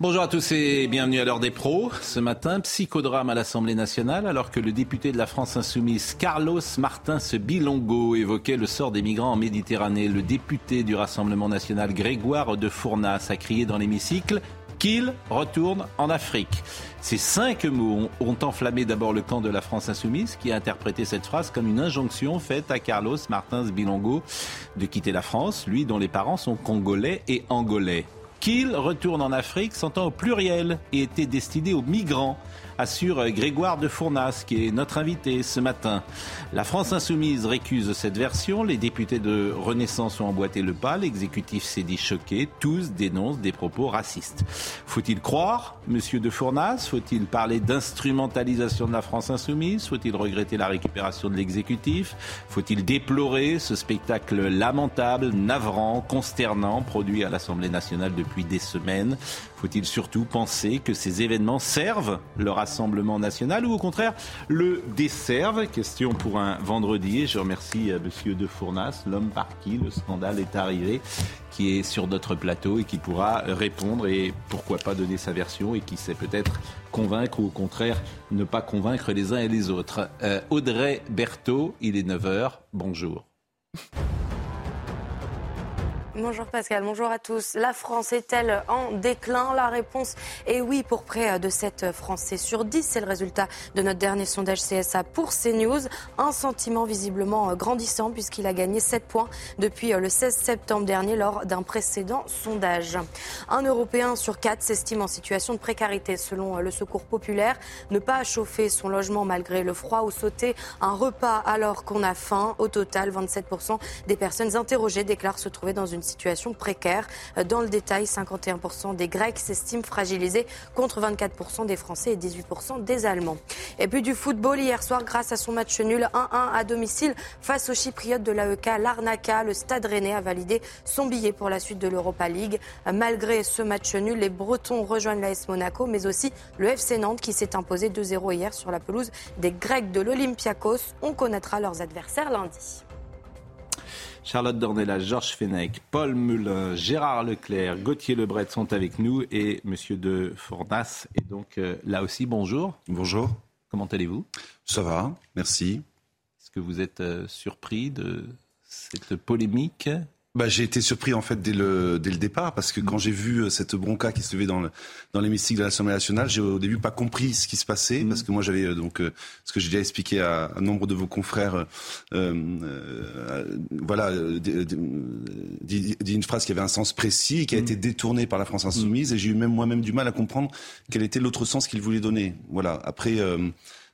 Bonjour à tous et bienvenue à l'heure des pros. Ce matin, psychodrame à l'Assemblée nationale alors que le député de la France insoumise Carlos Martins Bilongo évoquait le sort des migrants en Méditerranée. Le député du Rassemblement national Grégoire de Fournas a crié dans l'hémicycle qu'il retourne en Afrique. Ces cinq mots ont enflammé d'abord le camp de la France insoumise qui a interprété cette phrase comme une injonction faite à Carlos Martins Bilongo de quitter la France, lui dont les parents sont congolais et angolais qu'il retourne en Afrique s'entend au pluriel et était destiné aux migrants assure Grégoire de Fournas, qui est notre invité ce matin. La France insoumise récuse cette version. Les députés de Renaissance ont emboîté le pas. L'exécutif s'est dit choqué. Tous dénoncent des propos racistes. Faut-il croire Monsieur de Fournas? Faut-il parler d'instrumentalisation de la France insoumise? Faut-il regretter la récupération de l'exécutif? Faut-il déplorer ce spectacle lamentable, navrant, consternant, produit à l'Assemblée nationale depuis des semaines? Faut-il surtout penser que ces événements servent le Rassemblement national ou au contraire le desservent? Question pour un vendredi. Je remercie euh, Monsieur De Fournas, l'homme par qui le scandale est arrivé, qui est sur notre plateau et qui pourra répondre et pourquoi pas donner sa version et qui sait peut-être convaincre ou au contraire ne pas convaincre les uns et les autres. Euh, Audrey Berthaud, il est 9h. Bonjour. Bonjour Pascal, bonjour à tous. La France est-elle en déclin La réponse est oui pour près de 7 Français sur 10. C'est le résultat de notre dernier sondage CSA pour CNews. Un sentiment visiblement grandissant puisqu'il a gagné 7 points depuis le 16 septembre dernier lors d'un précédent sondage. Un Européen sur 4 s'estime en situation de précarité selon le Secours populaire. Ne pas chauffer son logement malgré le froid ou sauter un repas alors qu'on a faim. Au total, 27% des personnes interrogées déclarent se trouver dans une situation précaire. Dans le détail, 51% des Grecs s'estiment fragilisés contre 24% des Français et 18% des Allemands. Et puis du football hier soir, grâce à son match nul 1-1 à domicile face aux Chypriotes de l'AEK, l'Arnaca, le Stade Rennais a validé son billet pour la suite de l'Europa League. Malgré ce match nul, les Bretons rejoignent l'AS Monaco, mais aussi le FC Nantes qui s'est imposé 2-0 hier sur la pelouse des Grecs de l'Olympiakos. On connaîtra leurs adversaires lundi. Charlotte Dornelas, Georges Fenech, Paul Mulin, Gérard Leclerc, Gauthier Lebret sont avec nous et Monsieur de Fournas est donc euh, là aussi. Bonjour. Bonjour. Comment allez-vous? Ça va, merci. Est-ce que vous êtes euh, surpris de cette polémique? Bah, j'ai été surpris en fait dès le, dès le départ parce que quand j'ai vu euh, cette bronca qui se levait dans, le, dans l'hémicycle de l'Assemblée nationale, j'ai au début pas compris ce qui se passait mm. parce que moi j'avais euh, donc euh, ce que j'ai déjà expliqué à un nombre de vos confrères, euh, voilà, dit, une phrase qui avait un sens précis et qui a mm. été détournée par la France insoumise et j'ai eu même moi-même du mal à comprendre quel était l'autre sens qu'il voulait donner. Voilà. Après.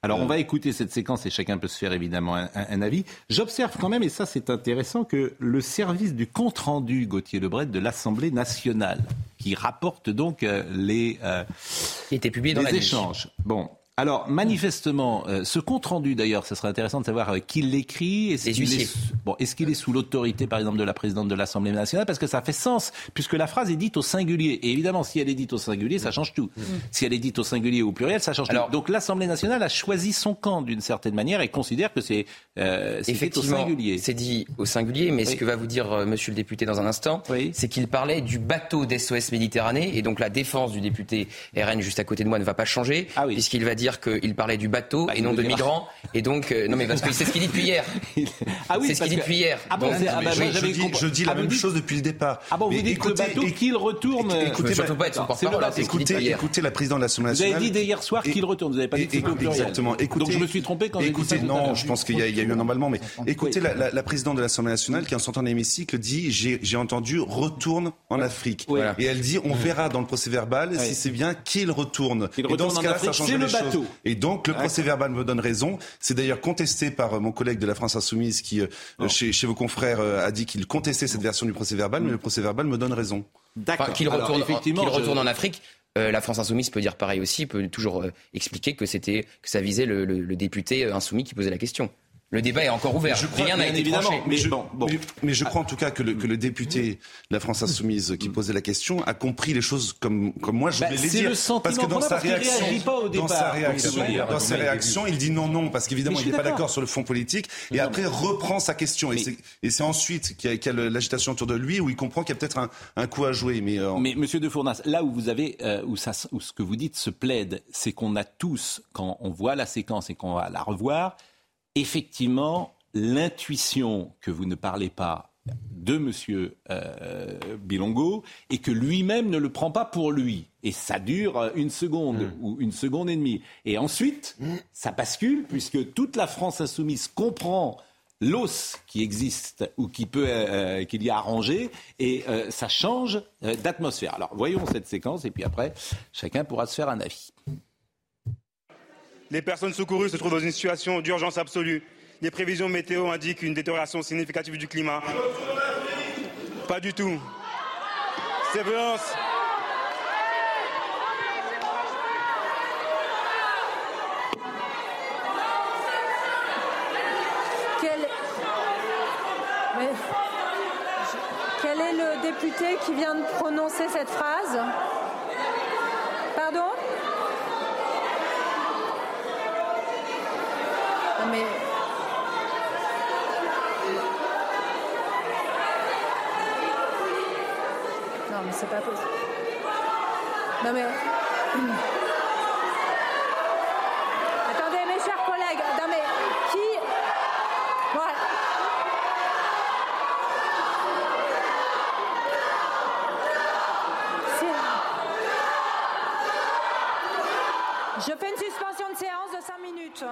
Alors on va écouter cette séquence et chacun peut se faire évidemment un, avis. J'observe quand même, et ça c'est intéressant, que le service du compte-rendu Gauthier Lebret de l'Assemblée nationale, qui rapporte donc euh, les, euh, était publié dans les échanges. Bon, alors, manifestement, euh, ce compte-rendu, d'ailleurs, ce serait intéressant de savoir euh, qui l'écrit. Est-ce qu'il est, bon, est, qu'il est sous l'autorité, par exemple, de la présidente de l'Assemblée nationale? Parce que ça fait sens, puisque la phrase est dite au singulier. Et évidemment, si elle est dite au singulier, ça change tout. Mm. Si elle est dite au singulier ou au pluriel, ça change tout. Donc, l'Assemblée nationale a choisi son camp, d'une certaine manière, et considère que c'est euh, au singulier. C'est dit au singulier, mais ce que va vous dire euh, monsieur le député dans un instant, c'est qu'il parlait du bateau d'SOS Méditerranée, et donc la défense du député RN juste à côté de moi ne va pas changer, ah puisqu'il va dire qu'il parlait du bateau bah, et non de migrants. Et donc, euh, non, mais parce que c'est ce qu'il dit depuis hier. ah oui, c'est ce qu'il dit depuis hier. Ah bon, ah bah, je, dis, je, dis, la ah, même chose depuis le départ. Ah bon, vous dites écoutez, que le bateau qu'il retourne. Écoutez, surtout pas être son porte-parole. Écoutez, écoutez la présidente de l'Assemblée nationale. Vous avez dit dès hier soir qu'il retourne. Vous n'avez pas dit que c'était Exactement. Donc je me suis trompé quand j'ai dit ça. Écoutez, non, je pense qu'il y a eu un emballement, mais écoutez la présidente de l'Assemblée nationale qui, en sortant de l'hémicycle, dit j'ai entendu retourne en Afrique. Et elle dit on verra dans le procès verbal si c'est bien qu'il retourne. Et dans ce cas-là, ça change les choses. Et donc le procès verbal me donne raison. C'est d'ailleurs contesté par euh, mon collègue de la France Insoumise qui, chez, chez, vos confrères, a dit qu'il contestait cette version du procès verbal, mais le procès verbal me donne raison. D'accord. qu'il retourne, effectivement, retourne en Afrique. la France insoumise peut dire pareil aussi, peut toujours expliquer que c'était que ça visait le député insoumis qui posait la question. Le débat est encore ouvert. Je Rien n'a été évidemment. Mais, je, mais, je crois en tout cas que le, que le, député de la France Insoumise qui posait la question a compris les choses comme, comme moi je bah, voulais les dire. Le parce que dans sa réaction, pas au dans sa réaction, dans sa réaction, il dit non, non, parce qu'évidemment il n'est pas d'accord sur le fond politique, et après reprend sa question. Et c'est ensuite qu'il y a, l'agitation autour de lui où il comprend qu'il y a peut-être un, un, coup à jouer. Mais, euh, mais Monsieur de Fournas, là où vous avez, euh, où, ça, où ce que vous dites se plaide, c'est qu'on a tous, quand on voit la séquence et qu'on va la revoir, effectivement, l'intuition que vous ne parlez pas de M. Euh, Bilongo et que lui-même ne le prend pas pour lui. Et ça dure une seconde mm. ou une seconde et demie. Et ensuite, ça bascule puisque toute la France insoumise comprend l'os qui existe ou qui peut euh, qu'il y a arrangé et euh, ça change d'atmosphère. Alors voyons cette séquence et puis après chacun pourra se faire un avis. Les personnes secourues se trouvent dans une situation d'urgence absolue. Les prévisions météo indiquent une détérioration significative du climat. Pas du tout. Sévérance. Quel... Quel est le député qui vient de prononcer cette phrase Pardon mais. Non, mais c'est pas possible. Non, mais. Attendez, mes chers collègues. Non, mais qui. Voilà. Je fais une suspension de séance de 5 minutes.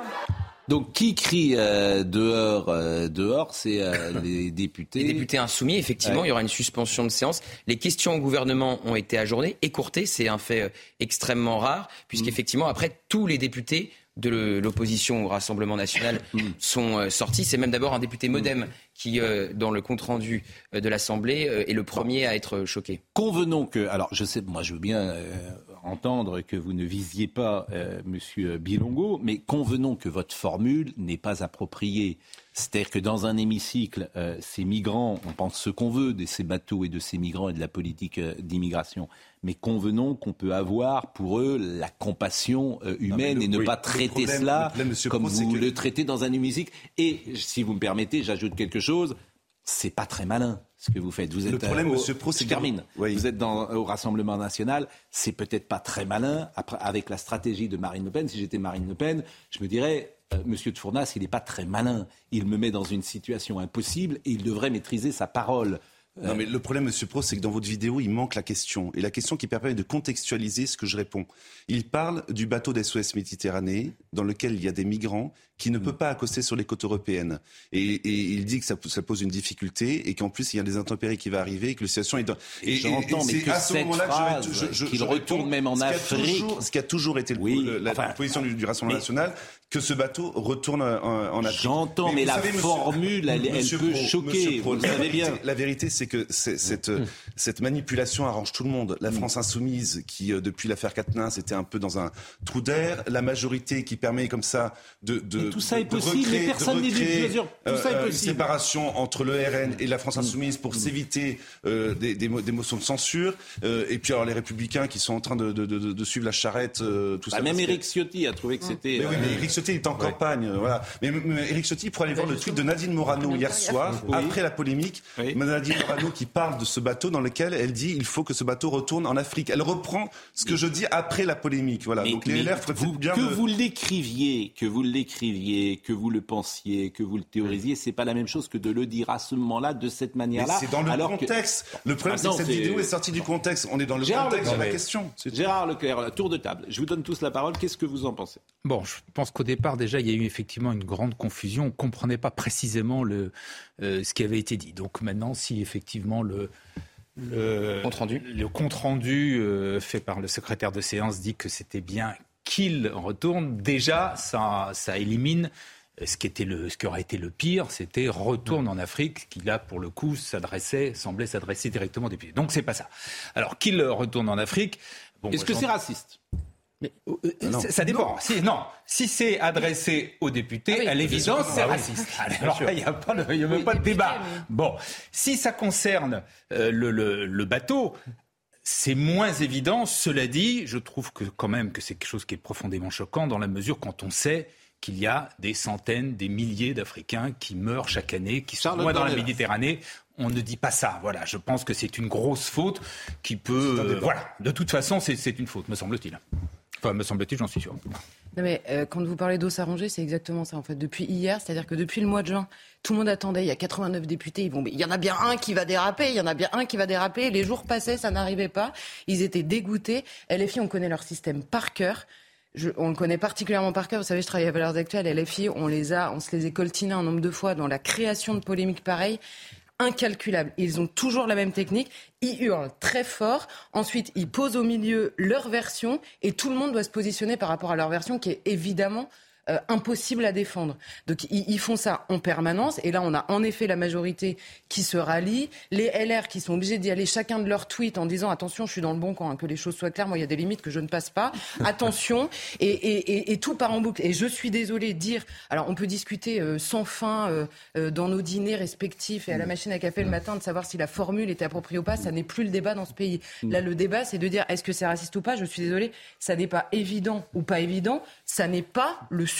Donc qui crie euh, dehors euh, Dehors, c'est euh, les députés. Les députés insoumis, effectivement, il y aura une suspension de séance. Les questions au gouvernement ont été ajournées, écourtées, c'est un fait extrêmement rare, puisqu'effectivement, mm. après, tous les députés de l'opposition au Rassemblement national mm. sont sortis. C'est même d'abord un député modem qui, dans le compte-rendu de l'Assemblée, est le premier à être choqué. Convenons que, alors je sais, moi je veux bien entendre que vous ne visiez pas euh, M. Bilongo, mais convenons que votre formule n'est pas appropriée. C'est-à-dire que dans un hémicycle, euh, ces migrants, on pense ce qu'on veut de ces bateaux et de ces migrants et de la politique euh, d'immigration, mais convenons qu'on peut avoir pour eux la compassion humaine et ne pas traiter cela comme vous le traitez dans un hémicycle. Et si vous me permettez, j'ajoute quelque chose, c'est pas très malin ce que vous faites. Vous êtes le problème, Monsieur Pro, je termine. Vous êtes dans, au Rassemblement national. C'est peut-être pas très malin. Après, avec la stratégie de Marine Le Pen, si j'étais Marine Le Pen, je me dirais, euh, Monsieur de Fournas, il n'est pas très malin. Il me met dans une situation impossible et il devrait maîtriser sa parole. Non, mais le problème, Monsieur Pro, c'est que dans votre vidéo, il manque la question. Et la question qui permet de contextualiser ce que je réponds. Il parle du bateau d'SOS Méditerranée, dans lequel il y a des migrants qui ne mm. peut pas accoster sur les côtes européennes. Et, il dit que ça, pose une difficulté et qu'en plus, il y a des intempéries qui vont arriver et que la situation est... Dans... Et, j'entends, mais que à ce moment-là qu'il retourne même en Afrique... ce qui a toujours été la, position du, Rassemblement national, que ce bateau retourne en, Afrique. J'entends, mais, la formule, elle, peut choquer, vous le savez bien. La vérité, c'est que cette, mm. cette manipulation arrange tout le monde. La mm. France insoumise, qui euh, depuis l'affaire Quatennens était un peu dans un trou d'air, la majorité qui permet comme ça de... de tout ça est possible, mais personne n'est Tout ça est euh, possible. Une séparation entre le RN et la France mm. insoumise pour s'éviter euh, des, des, motions de censure. et puis alors les républicains qui sont en train de, de, de, suivre la charrette, tout bah, ça. Même Éric Ciotti a trouvé que c'était... Ciotti est en campagne. Euh, voilà. Mais, mais Eric Ciotti, pour aller voir le tweet de Nadine Morano hier soir, après la polémique, Nadine Morano qui parle de ce bateau dans lequel elle dit il faut que ce bateau retourne en Afrique. Elle reprend ce que je dis après la polémique. Voilà. Donc les LR bien que vous l'écriviez, que vous l'écriviez, que vous le pensiez, que vous le théorisiez, c'est pas la même chose que de le dire à ce moment-là de cette manière-là. C'est dans le contexte. Le problème, ah c'est que cette vidéo est sortie du contexte. On est dans le contexte de la question. Gérard Leclerc, tour de table. Je vous donne tous la parole. Qu'est-ce que vous en pensez? Bon, je pense qu'au départ, déjà, il y a eu effectivement une grande confusion. On ne comprenait pas précisément le, euh, ce qui avait été dit. Donc maintenant, si effectivement le, le compte rendu, le compte rendu euh, fait par le secrétaire de séance dit que c'était bien qu'il retourne, déjà, ça, ça élimine ce qui, était le, ce qui aurait été le pire, c'était retourne en Afrique, qui là, pour le coup, s'adressait, semblait s'adresser directement aux députés. Donc c'est pas ça. Alors qu'il retourne en Afrique. Bon, Est-ce que c'est raciste? Mais, euh, euh, ça dépend. Non. Si, non. si c'est adressé aux députés, ah à l'évidence, c'est ah raciste. Alors il n'y a, pas, y a même pas de débat. Bon, si ça concerne euh, le, le, le, bateau, c'est moins évident. Cela dit, je trouve que quand même que c'est quelque chose qui est profondément choquant dans la mesure quand on sait qu'il y a des centaines, des milliers d'Africains qui meurent chaque année, qui sont loin dans la Méditerranée. On ne dit pas ça. Voilà, je pense que c'est une grosse faute qui peut. voilà, de toute façon, c'est une faute, me semble-t-il. Enfin, me semble-t-il, j'en suis sûr. Non mais euh, quand vous parlez d'eau s'arranger, c'est exactement ça en fait. Depuis hier, c'est-à-dire que depuis le mois de juin, tout le monde attendait. Il y a 89 députés. Ils vont, il y en a bien un qui va déraper. Il y en a bien un qui va déraper. Les jours passaient, ça n'arrivait pas. Ils étaient dégoûtés. LFI, on connaît leur système par cœur on le connaît particulièrement par cœur. Vous savez, je travaille à Valeurs Actuelles, LFI, on les a, on se les est coltinés un nombre de fois dans la création de polémiques pareilles incalculable. Ils ont toujours la même technique. Ils hurlent très fort. Ensuite, ils posent au milieu leur version et tout le monde doit se positionner par rapport à leur version qui est évidemment euh, impossible à défendre. Donc ils, font ça en permanence. Et là, on a en effet la majorité qui se rallie, les LR qui sont obligés d'y aller chacun de leurs tweets en disant attention, je suis dans le bon camp, hein, que les choses soient claires. Moi, il y a des limites que je ne passe pas. Attention. Et, et, et, tout part en boucle. Et je suis désolée de dire. Alors, on peut discuter euh, sans fin euh, dans nos dîners respectifs et à la machine à café le matin de savoir si la formule était appropriée ou pas. Ça n'est plus le débat dans ce pays. Là, le débat, c'est de dire est-ce que c'est raciste ou pas? Je suis désolée, ça n'est pas évident ou pas évident. Ça n'est pas le sujet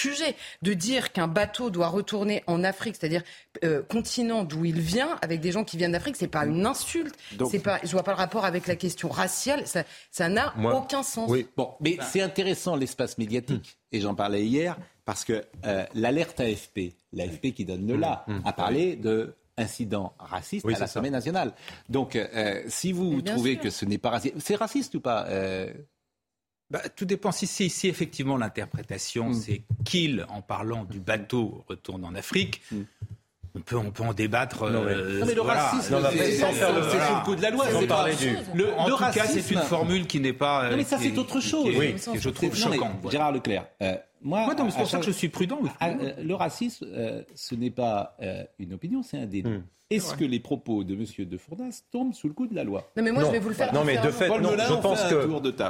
de dire qu'un bateau doit retourner en Afrique, c'est-à-dire euh, continent d'où il vient, avec des gens qui viennent d'Afrique, c'est pas une insulte. c'est pas, je vois pas le rapport avec la question raciale. Ça, n'a aucun sens. Oui. Bon, mais c'est intéressant l'espace médiatique, hmm. et j'en parlais hier parce que euh, l'alerte AFP, l'AFP qui donne le hmm. là, hmm. a parlé de incident raciste à l'Assemblée nationale. Donc, euh, si vous trouvez que ce n'est pas raciste, c'est raciste ou pas bah, tout dépend. Si, si, effectivement l'interprétation, mm. c'est qu'il, en parlant du bateau, retourne en Afrique. Mm. On peut, on peut en débattre. Non, mais, euh, le racisme, c'est sous le coup de la loi. Pas... Le, en tout cas, c'est une formule qui n'est pas. non, mais ça, c'est autre chose. oui, que je trouve choquant. Gérard Leclerc. Euh, moi, c'est pour ça que je suis prudent. Euh, le racisme, ce n'est pas une opinion, c'est un délit. Mm. Est-ce que les propos de M. De Fournas tombent sous le coup de la loi? Non, mais moi, je vais vous le faire. Non, mais de fait, non, je pense que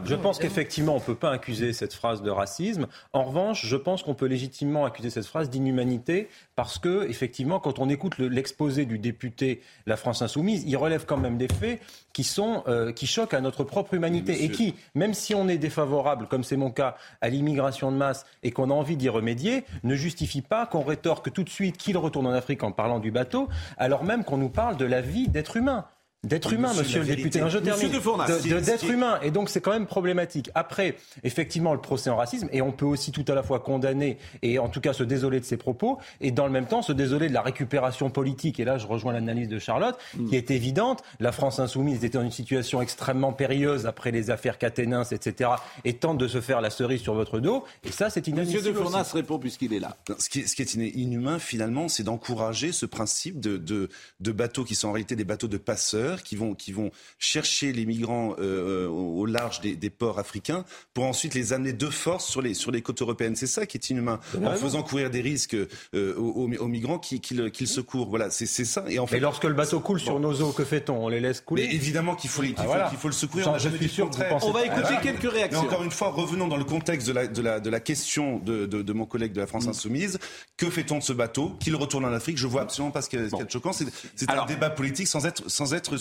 je pense qu'effectivement, on peut pas accuser cette phrase de racisme. En revanche, je pense qu'on peut légitimement accuser cette phrase d'inhumanité parce que, effectivement, quand on écoute l'exposé du député La France Insoumise, il relève quand même des faits qui sont euh, qui choquent à notre propre humanité et qui, même si on est défavorable, comme c'est mon cas, à l'immigration de masse et qu'on a envie d'y remédier, ne justifie pas qu'on rétorque tout de suite qu'il retourne en Afrique en parlant du bateau, alors même qu'on nous parle de la vie d'être humain. D'être humain, monsieur, le député. je termine. D'être humain. Et donc, c'est quand même problématique. Après, effectivement, le procès en racisme, et on peut aussi tout à la fois condamner et en tout cas se désoler de ses propos, et dans le même temps se désoler de la récupération politique. Et là, je rejoins l'analyse de Charlotte, qui est évidente. La France insoumise était dans une situation extrêmement périlleuse après les affaires Caténins, etc., et tente de se faire la cerise sur votre dos. Et ça, c'est inadmissible. Monsieur de Fournas répond puisqu'il est là. ce, qui est, ce qui est inhumain, finalement, c'est d'encourager ce principe de, de, de bateaux qui sont en réalité des bateaux de passeurs qui vont, qui vont chercher les migrants euh, euh, au large des, ports africains pour ensuite les amener de force sur les, sur les côtes européennes. C'est ça qui est inhumain, en faisant courir des risques euh, aux, migrants qui, qui, secourent. Voilà, c'est ça. Et, en fait, lorsque le bateau coule sur nos eaux, que fait-on? On les laisse couler? Mais évidemment qu'il faut, ah, faut, le secourir. Je, suis sûr On va écouter quelques réactions. encore une fois, revenons dans le contexte de la, de la, de la question de, de, mon collègue de la France mm. Insoumise. Que fait-on de ce bateau? Qu'il retourne en Afrique? Je vois absolument pas ce qui est, choquant. C'est un débat politique sans être, sans être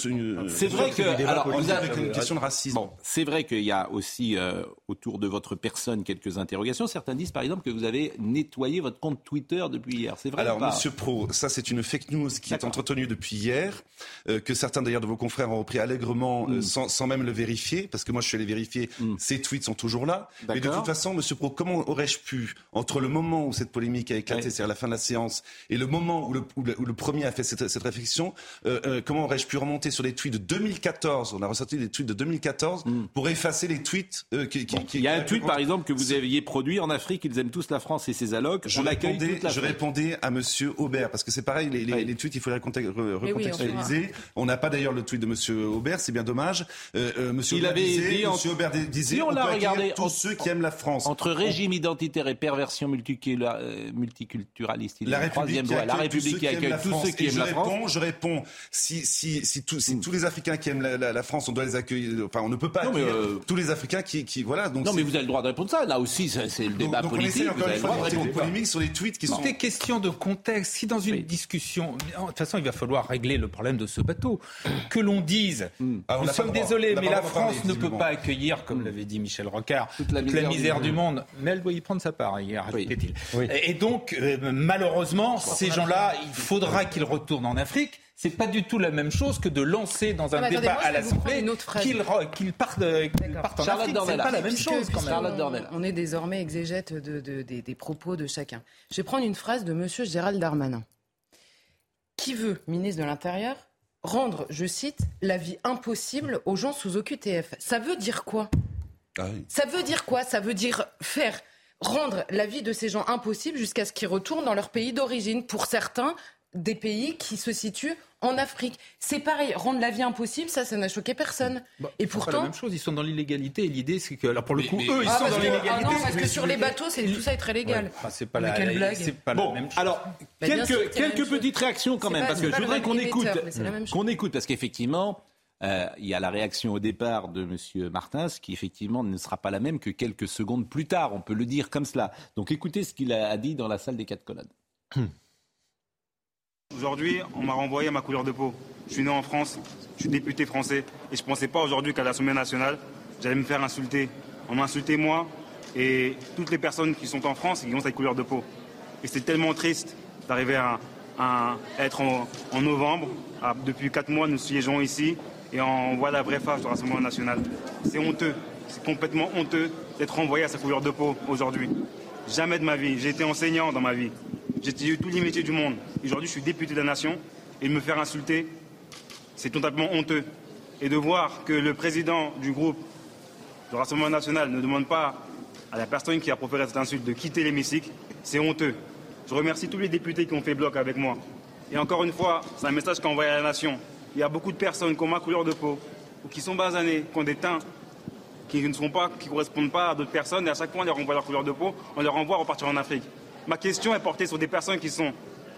c'est vrai que alors, avec une question de racisme. c'est vrai qu'il y a aussi euh, autour de votre personne quelques interrogations. Certains disent par exemple que vous avez nettoyé votre compte Twitter depuis hier. C'est vrai Alors, Monsieur Pro, ça c'est une fake news qui est entretenue depuis hier, euh, que certains d'ailleurs de vos confrères ont repris allègrement euh, mm. sans, même le vérifier, parce que moi je suis allé vérifier. Mm. Ces tweets sont toujours là. Mais de toute façon, Monsieur Pro, comment aurais-je pu entre le moment où cette polémique a éclaté, c'est-à-dire la fin de la séance, et le moment où le, où le, premier a fait cette, cette réflexion, comment aurais-je pu remonter sur les tweets de 2014. On a ressorti des tweets de 2014 hmm. pour effacer les tweets euh, qui, qui, Il y a un tweet, par exemple, que vous aviez produit en Afrique. Ils aiment tous la France et ses allocs. Je, répondais, je répondais à Monsieur Aubert parce que c'est pareil. Les, les, les, tweets, il faut les recontextualiser. on n'a pas d'ailleurs le tweet de Monsieur Aubert. C'est bien dommage. Euh, euh, Monsieur il Aubert avait disait, dit, Monsieur Aubert disait, si on, l'a regardé, tous ceux qui aiment la France. Entre régime identitaire et perversion multiculturaliste, il la République, la République qui accueille tous ceux qui aiment la France. Je réponds, si, si, si, si tous les Africains qui aiment la, France, on doit les accueillir. Enfin, on ne peut pas accueillir euh, tous les Africains qui, qui voilà. Donc non, mais vous avez le droit de répondre ça. Là aussi, c'est le débat donc, politique. On essaie encore une fois de polémique sur les tweets qui sont. C'était question de contexte. Si dans une discussion, de toute façon, il va falloir régler le problème de ce bateau. Que l'on dise, hmm. ah, nous sommes désolés, mais la France ne peut pas accueillir, comme l'avait dit Michel Rocard, toute la misère du monde. Mais elle doit y prendre sa part, hier, il Et donc, euh, malheureusement, ces gens-là, il faudra qu'ils retournent en Afrique c'est pas du tout la même chose que de lancer dans un débat à l'Assemblée qu'il parte, en Afrique. C'est pas la même chose quand même. On est désormais exégète des, propos de chacun. Je vais prendre une phrase de M. Gérald Darmanin, qui veut, ministre de l'Intérieur, rendre, je cite, la vie impossible aux gens sous OQTF. Ça veut dire quoi? Ah Ça veut dire quoi? Ça veut dire faire rendre la vie de ces gens impossible jusqu'à ce qu'ils retournent dans leur pays d'origine. Pour certains, des pays qui se situent en Afrique. C'est pareil, rendre la vie impossible, ça, ça n'a choqué personne. Bah, et pourtant, pas la même chose. Ils sont dans l'illégalité. Et l'idée, c'est que, alors pour le coup, eux, ils ah, sont dans l'illégalité. Ah non, parce que sur les bateaux, c'est tout ça est très légal. Ah, c'est pas, la, blague. pas bon, la même chose. Alors, bah, quelques, quelques petites réactions quand même, parce que je voudrais qu'on écoute, qu'on écoute, parce qu'effectivement. Euh, il y a la réaction au départ de M. Martins qui effectivement ne sera pas la même que quelques secondes plus tard, on peut le dire comme cela. Donc écoutez ce qu'il a dit dans la salle des quatre colonnes. Aujourd'hui, on m'a renvoyé à ma couleur de peau. Je suis né en France, je suis député français et je ne pensais pas aujourd'hui qu'à l'Assemblée nationale, j'allais me faire insulter. On m'a insulté moi et toutes les personnes qui sont en France et qui ont cette couleur de peau. Et c'est tellement triste d'arriver à, être en, novembre. Depuis quatre mois, nous siégeons ici et on voit la vraie face du Rassemblement national. C'est honteux, c'est complètement honteux d'être renvoyé à sa couleur de peau aujourd'hui. Jamais de ma vie. J'ai été enseignant dans ma vie. J'ai eu tous les métiers du monde. Aujourd'hui, je suis député de la nation et me faire insulter, c'est totalement honteux. Et de voir que le président du groupe du Rassemblement national ne demande pas à la personne qui a proféré cette insulte de quitter l'hémicycle, c'est honteux. Je remercie tous les députés qui ont fait bloc avec moi. Et encore une fois, c'est un message qu'on envoie à la nation. Il y a beaucoup de personnes qui ont ma couleur de peau, ou qui sont basanées, qui ont des teints qui ne sont pas, qui correspondent pas à d'autres personnes, et à chaque fois on les renvoie leur couleur de peau, on les renvoie à repartir en Afrique. Ma question est portée sur des personnes qui sont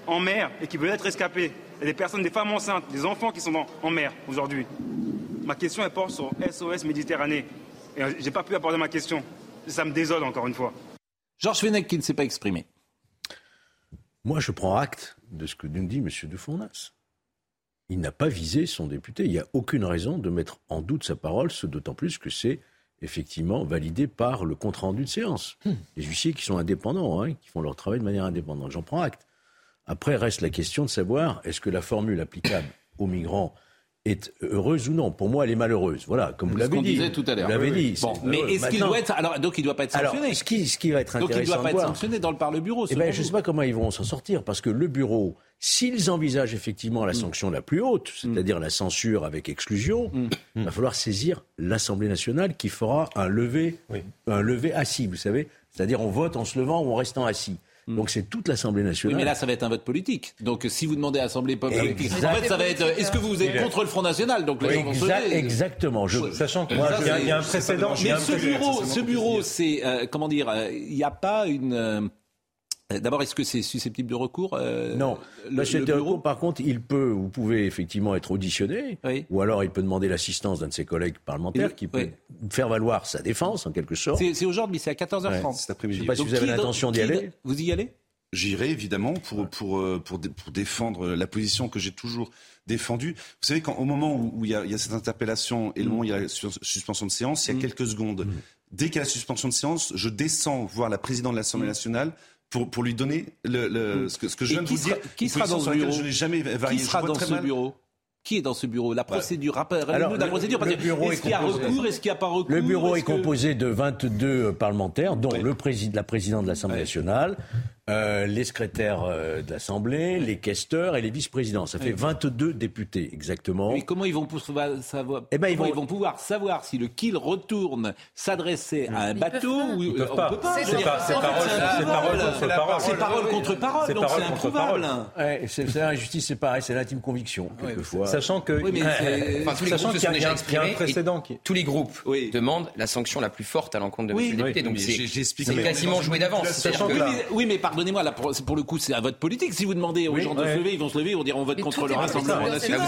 en mer et qui veulent être escapées. Et des personnes, des femmes enceintes, des enfants qui sont en mer aujourd'hui. Ma question est portée sur SOS Méditerranée. Et euh, je n'ai pas pu aborder ma question. Ça me désole encore une fois. Georges Fenech qui ne s'est pas exprimé. Moi, je prends acte de ce que nous dit M. de Fournas. Il n'a pas visé son député. Il n'y a aucune raison de mettre en doute sa parole, ce d'autant plus que c'est effectivement validé par le compte-rendu de séance. Hmm. Les huissiers qui sont indépendants, hein, qui font leur travail de manière indépendante. J'en prends acte. Après, reste la question de savoir est-ce que la formule applicable aux migrants est heureuse ou non. Pour moi, elle est malheureuse. Voilà, comme vous l'avez dit. disait tout à l'heure. Vous l'avez dit. mais est-ce qu'il doit être alors donc il doit pas être sanctionné alors, ce, qui, ce qui va être intéressant donc il doit pas être sanctionné dans le par le bureau. Eh ben, je ne sais pas comment ils vont s'en sortir parce que le bureau, s'ils envisagent effectivement la mm. sanction la plus haute, c'est-à-dire la censure avec exclusion, mm. il va falloir saisir l'Assemblée nationale qui fera un lever, un lever assis, vous savez, c'est-à-dire on vote en se levant ou en restant assis. Hmm. Donc c'est toute l'Assemblée nationale. Oui, mais là, ça va être un vote politique. Donc si vous demandez à l'Assemblée politique, en fait, ça va être. Est-ce que vous êtes contre le Front National? Donc les Exactement. Sachant qu'il y, a un précédent. Mais ce bureau, ce bureau, c'est euh, comment dire euh, Il n'y a pas une. Euh, d'abord, est-ce que c'est susceptible de recours Non. Le, le recours, par contre, il peut, vous pouvez effectivement être auditionné, ou alors il peut demander l'assistance d'un de ses collègues parlementaires qui peut faire valoir sa défense, en quelque sorte. C'est aujourd'hui, c'est à 14h30. cet après-midi. Je ne sais pas si vous avez l'intention d'y aller. Vous y allez? J'irai évidemment pour, pour, euh, pour, pour, défendre la position que j'ai toujours défendue. Vous savez, quand, au moment où il y, a, il y a cette interpellation et le moment où il y a la suspension de séance, il y a mm. quelques secondes. Mm. Dès qu'il y a la suspension de séance, je descends voir la présidente de l'Assemblée mm. nationale pour, pour lui donner le, le, ce, que, ce que je viens de vous dire. Qui sera dans ce bureau Je n'ai jamais varié. Qui sera dans ce bureau qui est dans ce bureau La procédure, Alors, la procédure, est-ce qu'il y a recours, est-ce qu'il n'y a pas recours Le bureau est, composé de 22 parlementaires, dont le président, la présidente de l'Assemblée nationale, euh, les secrétaires euh, de l'Assemblée, les questeurs et les vice-présidents. Ça fait 22 députés exactement. Mais comment ils vont pouvoir savoir eh ben, ils, vont... pouvoir savoir si le kill retourne s'adresser à un bateau ou ils peuvent pas. C'est parole contre parole. Donc c'est introuvable. C'est la justice, c'est pareil, c'est l'intime conviction quelquefois. Sachant que sachant qu'il y a un précédent. Tous les groupes demandent la sanction la plus forte à l'encontre de M. le député. Donc c'est quasiment joué d'avance. Oui, mais pardon pardonnez-moi, là, pour, le coup, c'est à votre politique. Si vous demandez aux gens de se lever, ils vont se lever, ils vont dire on vote contre le Rassemblement national.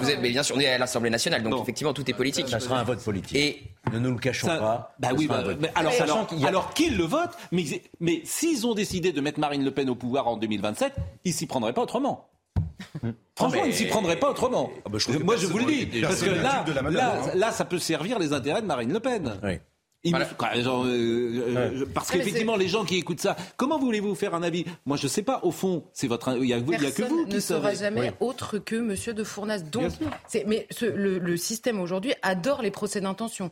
Vous avez, bien sûr, on est à l'Assemblée nationale, donc effectivement, tout est politique. Ça sera un vote politique. Et ne nous le cachons pas. Bah oui, bah, alors, alors, alors qu'ils le votent, mais, mais s'ils ont décidé de mettre Marine Le Pen au pouvoir en 2027, ils s'y prendraient pas autrement. Franchement, ils ne s'y prendraient pas autrement. Ah bah, Moi, je vous le dis. Parce que là, là, là, ça peut servir les intérêts de Marine Le Pen. Oui. Euh, euh, parce qu'effectivement, les gens qui écoutent ça, comment voulez-vous faire un avis? Moi, je sais pas. Au fond, c'est votre. Il n'y a, que vous qui ne sera jamais autre que Monsieur de Fournas. Donc, mais le, système aujourd'hui adore les procès d'intention.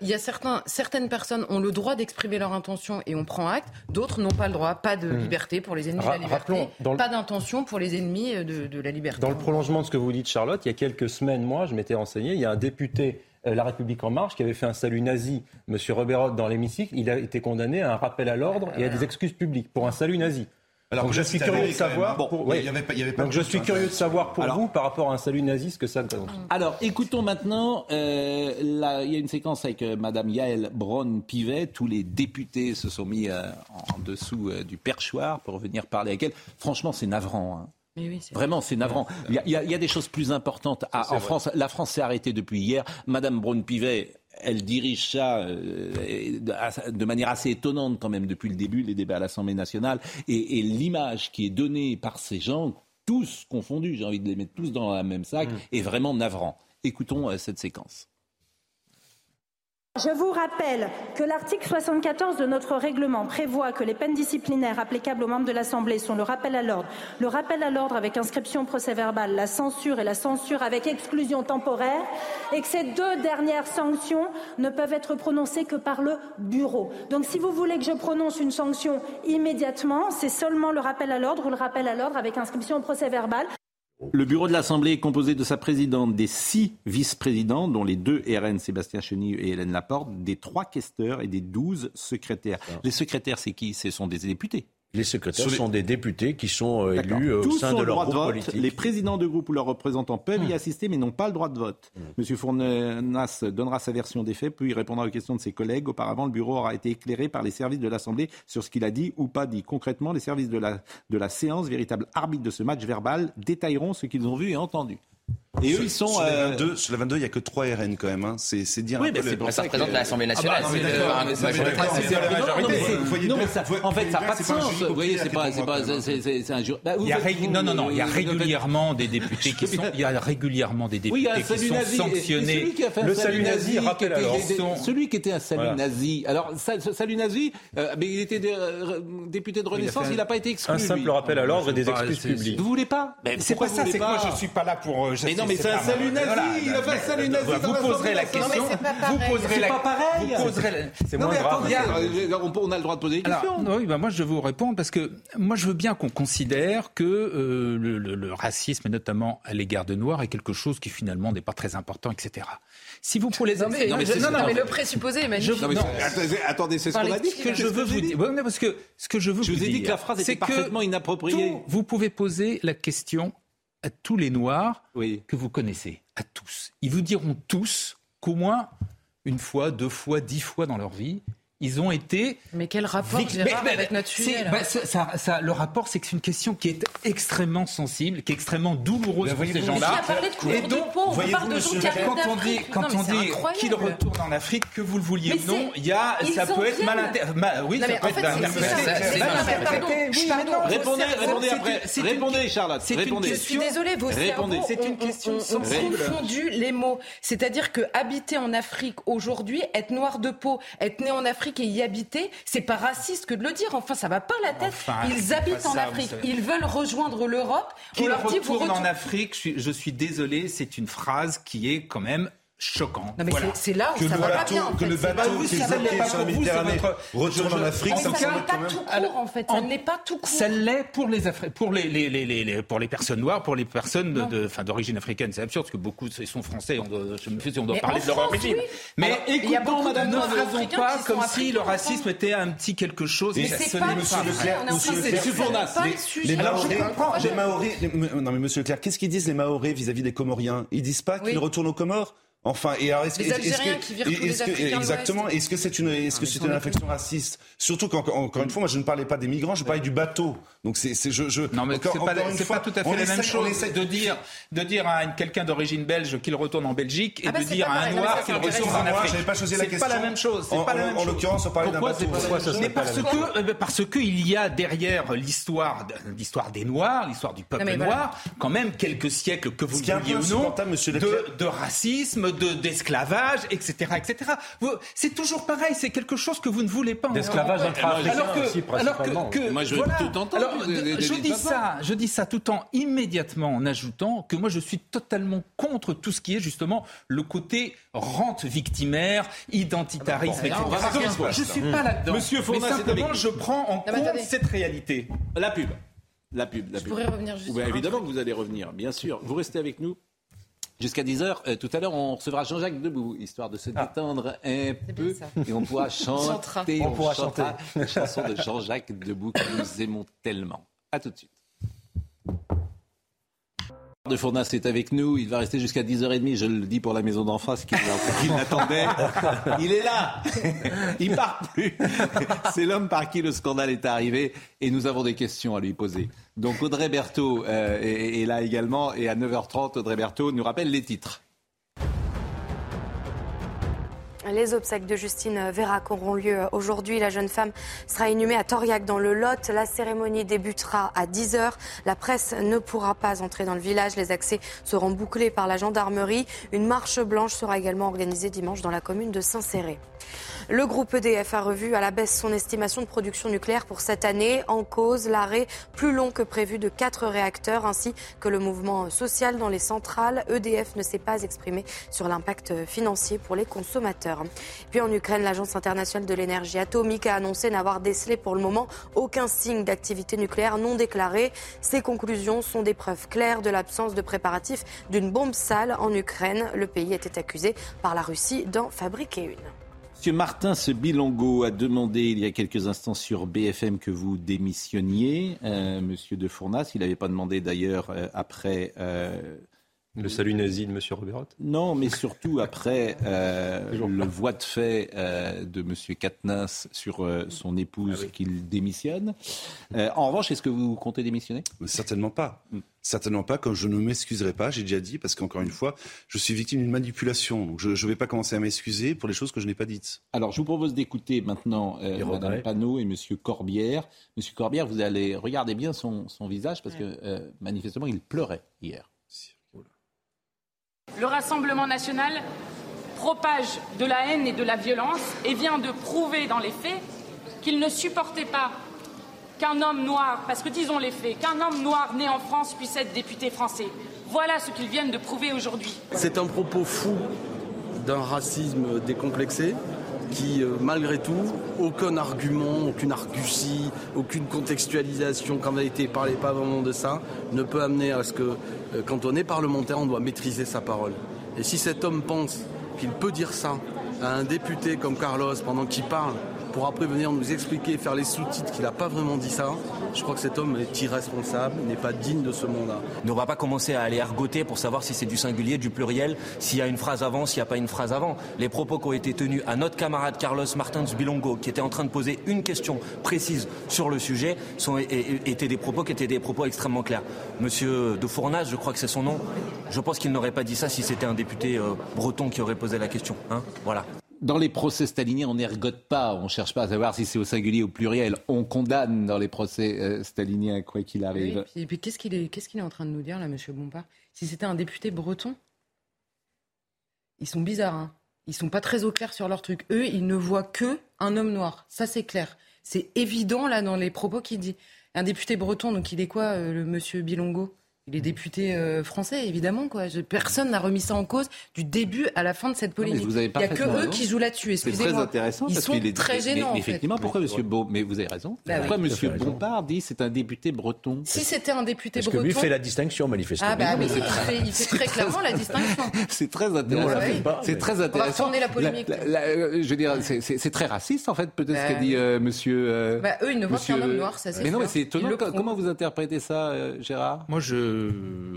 Il y a certains, certaines personnes ont le droit d'exprimer leur intention et on prend acte. D'autres n'ont pas le droit. Pas de hmm. liberté pour les ennemis de la liberté. Pas d'intention pour les ennemis de, de la liberté. Dans le prolongement de ce que vous dites, Charlotte, il y a quelques semaines, moi, je m'étais renseigné. Il y a un député euh, la République en marche, qui avait fait un salut nazi, M. Roberot, dans l'hémicycle, il a été condamné à un rappel à l'ordre et à des excuses publiques pour un salut nazi. Alors, Donc je suis curieux de savoir. Pour, je suis curieux de savoir pour vous par rapport à un salut nazi ce que ça représente. Alors écoutons maintenant. Euh, il y a une séquence avec euh, Madame Yael Braun-Pivet. Tous les députés se sont mis en dessous du perchoir pour venir parler avec elle. Franchement, c'est navrant. Hein. Vraiment, c'est navrant. Il y, a, des choses plus importantes en France. La France s'est arrêtée depuis hier. Madame Braun-Pivet, elle dirige ça euh, de manière assez étonnante quand même depuis le début, les débats à l'Assemblée nationale. Et, l'image qui est donnée par ces gens, tous confondus, j'ai envie de les mettre tous dans la même sac, mm. est vraiment navrant. Écoutons euh, cette séquence. Je vous rappelle que l'article 74 de notre règlement prévoit que les peines disciplinaires applicables aux membres de l'Assemblée sont le rappel à l'ordre, le rappel à l'ordre avec inscription procès verbal, la censure et la censure avec exclusion temporaire, et que ces deux dernières sanctions ne peuvent être prononcées que par le bureau. Donc si vous voulez que je prononce une sanction immédiatement, c'est seulement le rappel à l'ordre ou le rappel à l'ordre avec inscription au procès verbal. Le bureau de l'Assemblée est composé de sa présidente, des six vice-présidents, dont les deux RN, Sébastien Chenille et Hélène Laporte, des trois questeurs et des douze secrétaires. Les secrétaires, c'est qui? Ce sont des députés. Les secrétaires sont des députés qui sont euh, élus euh, au sein de leur groupe politique. Les présidents de groupe ou leurs représentants peuvent y hmm. assister, mais n'ont pas le droit de vote. Hmm. Monsieur Fournas donnera sa version des faits, puis il répondra aux questions de ses collègues. Auparavant, le bureau aura été éclairé par les services de l'Assemblée sur ce qu'il a dit ou pas dit. Concrètement, les services de la, de la séance, véritable arbitre de ce match verbal, détailleront ce qu'ils ont vu et entendu. Et eux, ils sont. Sur, les 22, sur les 22, il n'y a que 3 RN quand même. Hein. C'est, c'est dire. Oui, mais c'est pour ça, ça représente l'Assemblée nationale. Ah bah, c'est Non, mais ça, en fait, ça n'a pas de sens. Vous voyez, c'est pas, c'est pas, c'est un bah, Non, non, non. Il y a régulièrement des députés qui sont. Il y a régulièrement des députés qui sont sanctionnés. Le salut nazi, rappel alors. Celui qui était un salut nazi. Alors, salut nazi, euh, mais il était euh, député de Renaissance, il n'a pas été exclu. Un simple rappel à l'ordre et des excuses publiques. Vous voulez pas C'est pas ça. C'est que moi, je suis pas là pour. Euh, mais c'est un salut nazi. Il a fait un salut nazi. Vous poserez la question. Vous poserez la. C'est pas pareil. C'est moins grave. On a le droit de poser des questions. Oui, bah, moi je vais vous répondre parce que moi je veux bien qu'on considère que euh, le racisme, notamment à l'égard de Noirs, est quelque chose qui finalement n'est pas très important, etc. Si vous prenez non, mais, non, mais, non, non, mais le présupposé est magnifique. Non, mais, attendez, c'est ce qu'on a dit. Que je veux vous dire. parce que ce que je veux je vous, ai dit que la phrase était parfaitement inappropriée. vous pouvez poser la question à tous les Noirs que vous connaissez, à tous. Ils vous diront tous qu'au moins une fois, deux fois, dix fois dans leur vie, ils ont été. Mais quel rapport avec notre sujet bah, ça, ça, Le rapport, c'est que c'est une question qui est extrêmement sensible, qui est extrêmement douloureuse pour ces gens-là. Et donc, on parle de quand on dit, quand on dit qu'il retourne en Afrique, que vous le vouliez ou non, il y a, ça peut être mal interprété. Oui, ça peut être mal interprété. Répondez, répondez après. Répondez, Charlotte. Désolée, vos cerveaux C'est une question sensible. confondu les mots. C'est-à-dire que habiter en Afrique aujourd'hui, être noir de peau, être né en Afrique, et y habiter, c'est pas raciste que de le dire. Enfin, ça va pas la tête. ils habitent en Afrique, ils veulent rejoindre l'Europe. Qu'ils retournent en Afrique, je suis, je suis désolé, c'est une phrase qui est quand même choquant. Non mais c'est là où que ça va pas bien. En que fait. le bateau vous, qui est sur la Méditerranée retourne en Afrique, ça semble n'est pas tout court en fait. Ça en- n'est pas tout court. Ça l'est pour les, pour les, les, les, les- les- pour les personnes noires, pour les personnes de- de- d'origine africaine. C'est absurde parce que beaucoup sont français. On doit, je me fais on doit Mais parler de leur France, origine. oui. Mais Alors, écoutons, de madame, ne faisons pas comme si le racisme était un petit quelque chose. Mais c'est ce pas Monsieur de Leclerc, c'est les- Maoris, les Maoris, non mais Monsieur Leclerc, qu'est-ce qu'ils disent les Maoris vis-à-vis des Comoriens? Ils disent pas qu'ils retournent aux Comores Enfin, et alors est-ce que, est-ce Algériens que- exactement, est-ce que c'est une, est-ce que c'est une réflexion raciste? Surtout qu'encore une fois, moi je ne parlais pas des migrants, je parlais du bateau. Donc c'est, c'est je, je. Non, mais encore- c'est pas, tout à fait la même essaie- on chose essaie- de dire, de dire à quelqu'un d'origine belge qu'il retourne en Belgique et Ah bah, de dire à un noir qu'il retourne en Moi, Afrique. j'avais pas choisi la C'est pas la même chose. C'est En- pas la en- même en chose. l'occurrence, on parlait d'un même Mais parce même que, parce que il y a derrière l'histoire, l'histoire des Noirs, l'histoire du peuple noir, quand même quelques siècles que vous vouliez ou non, de, racisme, de d'esclavage, etc., etc. C'est toujours pareil. C'est quelque chose que vous ne voulez pas. D'esclavage intra-africain Alors que- aussi, principalement. que- Moi, je tout entendre. Je dis ça, je dis ça tout en immédiatement en ajoutant que moi je suis totalement contre tout ce qui est justement le côté rente victimaire, identitarisme, Ah bah, etc. Je suis pas là-dedans. Monsieur Fournas simplement avec je prends en compte cette réalité. La pub. La pub. La Je pub. pourrais revenir juste un évidemment que vous allez revenir, bien sûr. Vous restez avec nous. Jusqu'à 10h, tout à l'heure, on recevra Jean-Jacques Debout, histoire de se détendre un peu. Et on pourra chanter, On pourra chantera la chanson de Jean-Jacques Debout que nous aimons tellement. À tout de suite. De Fournas est avec nous. Il va rester jusqu'à 10h30. Je le dis pour la maison d'en face qui, l'attendait. Il est là. Il part plus. C'est l'homme par qui le scandale est arrivé. Et nous avons des questions à lui poser. Donc Audrey Berthaud euh, est, est là également. Et à 9h30, Audrey Berthaud nous rappelle les titres. Les obsèques de Justine Vérac auront lieu aujourd'hui. La jeune femme sera inhumée à Toriac dans le Lot. La cérémonie débutera à 10h. La presse ne pourra pas entrer dans le village. Les accès seront bouclés par la gendarmerie. Une marche blanche sera également organisée dimanche dans la commune de Saint-Céré. Le groupe EDF a revu à la baisse son estimation de production nucléaire pour cette année. En cause, l'arrêt plus long que prévu de quatre réacteurs ainsi que le mouvement social dans les centrales. EDF ne s'est pas exprimé sur l'impact financier pour les consommateurs. Puis en Ukraine, l'Agence internationale de l'énergie atomique a annoncé n'avoir décelé pour le moment aucun signe d'activité nucléaire non déclarée. Ces conclusions sont des preuves claires de l'absence de préparatifs d'une bombe sale en Ukraine. Le pays était accusé par la Russie d'en fabriquer une. Monsieur Martin Sebilongo a demandé il y a quelques instants sur BFM que vous démissionniez. Euh, Monsieur de Fournas, il n'avait pas demandé d'ailleurs euh, après. Euh, le salut nazi de Monsieur Robert Non, mais surtout après euh, le voie de fait euh, de Monsieur Katnas sur euh, son épouse ah oui. qu'il démissionne. Euh, en revanche, est-ce que vous comptez démissionner? Certainement pas. Mm. Certainement pas, comme je ne m'excuserai pas, j'ai déjà dit, parce qu'encore une fois, je suis victime d'une manipulation. Donc je ne vais pas commencer à m'excuser pour les choses que je n'ai pas dites. Alors je vous propose d'écouter maintenant euh, Madame Panot et Monsieur Corbière. Monsieur Corbière, vous allez regarder bien son, son visage, parce que euh, manifestement, il pleurait hier. Le Rassemblement national propage de la haine et de la violence et vient de prouver dans les faits qu'il ne supportait pas qu'un homme noir, parce que disons les faits, qu'un homme noir né en France puisse être député français. Voilà ce qu'ils viennent de prouver aujourd'hui. C'est un propos fou d'un racisme décomplexé qui, euh, malgré tout, aucun argument, aucune argutie, aucune contextualisation, quand on a été parlé pas vraiment de ça, ne peut amener à ce que, euh, quand on est parlementaire, on doit maîtriser sa parole. Et si cet homme pense qu'il peut dire ça à un député comme Carlos pendant qu'il parle, pour après venir nous expliquer, faire les sous-titres qu'il n'a pas vraiment dit ça, je crois que cet homme est irresponsable, n'est pas digne de ce monde-là. On ne va pas commencer à aller ergoter pour savoir si c'est du singulier, du pluriel, s'il y a une phrase avant, s'il n'y a pas une phrase avant. Les propos qui ont été tenus à notre camarade Carlos Martins Bilongo, qui était en train de poser une question précise sur le sujet, sont, étaient des propos qui étaient des propos extrêmement clairs. Monsieur de Fournas, je crois que c'est son nom, je pense qu'il n'aurait pas dit ça si c'était un député euh, breton qui aurait posé la question. Hein voilà. Dans les procès staliniens, on n'ergote pas, on ne cherche pas à savoir si c'est au singulier ou au pluriel. On condamne dans les procès euh, staliniens, quoi qu'il arrive. Oui, et puis qu'est-ce qu'il est, qu'est-ce qu'il est en train de nous dire, là, monsieur Bompard? Si c'était un député breton, ils sont bizarres, hein Ils sont pas très au clair sur leur truc. Eux, ils ne voient que un homme noir. Ça, c'est clair. C'est évident, là, dans les propos qu'il dit. Un député breton, donc il est quoi, euh, le monsieur Bilongo? Il est député euh, français, évidemment. Quoi. personne n'a remis ça en cause du début à la fin de cette polémique. il n'y a que eux qui jouent là-dessus. C'est très intéressant. Ils sont est... très gênants. Mais, effectivement, pourquoi Monsieur Beau Mais vous avez raison. Bah pourquoi Monsieur Bompard dit c'est un député breton Si c'était un député breton. Parce que lui fait la distinction, manifestement. Ah bah oui, il fait très clairement la distinction. C'est très intéressant. C'est très intéressant. On va la polémique. Je veux dire, c'est très raciste en fait, peut-être ce qu'a bah dit euh, Monsieur. Euh, bah, eux, ils ne voient qu'un homme noir, ça c'est Mais non, mais c'est étonnant. Comment vous interprétez ça, euh, Gérard? Moi, je,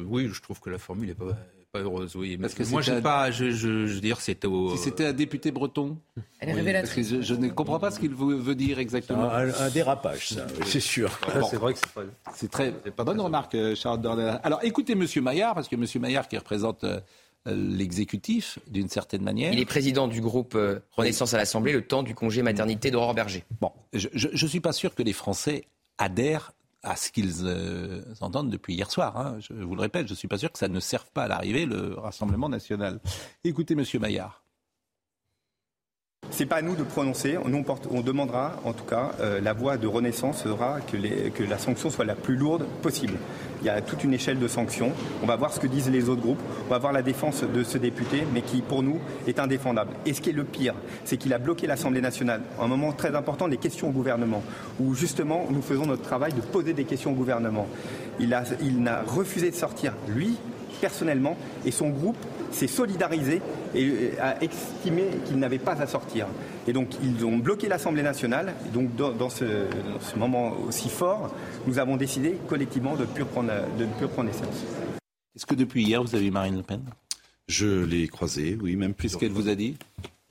oui, je trouve que la formule n'est pas pas heureuse, oui. Parce que moi, j'ai pas, je, je, je, veux dire, c'était au. Si c'était un député breton. Elle est révélatrice. je, je, ne comprends pas ce qu'il veut, dire exactement. Un, dérapage, ça, c'est sûr. C'est vrai que c'est pas. C'est très. Pas bonne remarque, Charles Dornel. Alors, écoutez Monsieur Maillard, parce que Monsieur Maillard qui représente. l'exécutif, d'une certaine manière. Il est président du groupe Renaissance à l'Assemblée le temps du congé maternité d'Aurore Berger. Bon, je ne suis pas sûr que les Français adhèrent à ce qu'ils euh, entendent depuis hier soir. Hein. Je vous le répète, je ne suis pas sûr que ça ne serve pas à l'arrivée le Rassemblement national. Écoutez, Monsieur Maillard. C'est pas à nous de prononcer. On, demandera, en tout cas, euh, la voie de renaissance sera que, la sanction soit la plus lourde possible. Il y a toute une échelle de sanctions. On va voir ce que disent les autres groupes. On va voir la défense de ce député, mais qui, pour nous, est indéfendable. Et ce qui est le pire, c'est qu'il a bloqué l'Assemblée nationale, un moment très important, des questions au gouvernement, où justement nous faisons notre travail de poser des questions au gouvernement. Il a, il n'a refusé de sortir, lui, personnellement, et son groupe s'est solidarisé et a estimé qu'il n'avait pas à sortir. Et donc ils ont bloqué l'Assemblée nationale. Et donc dans, ce, moment aussi fort, nous avons décidé collectivement de ne plus prendre, de ne plus prendre naissance. Est-ce que depuis hier, vous avez vu Marine Le Pen? Je l'ai croisée, oui, même plus. Qu'est-ce qu'elle vous a dit?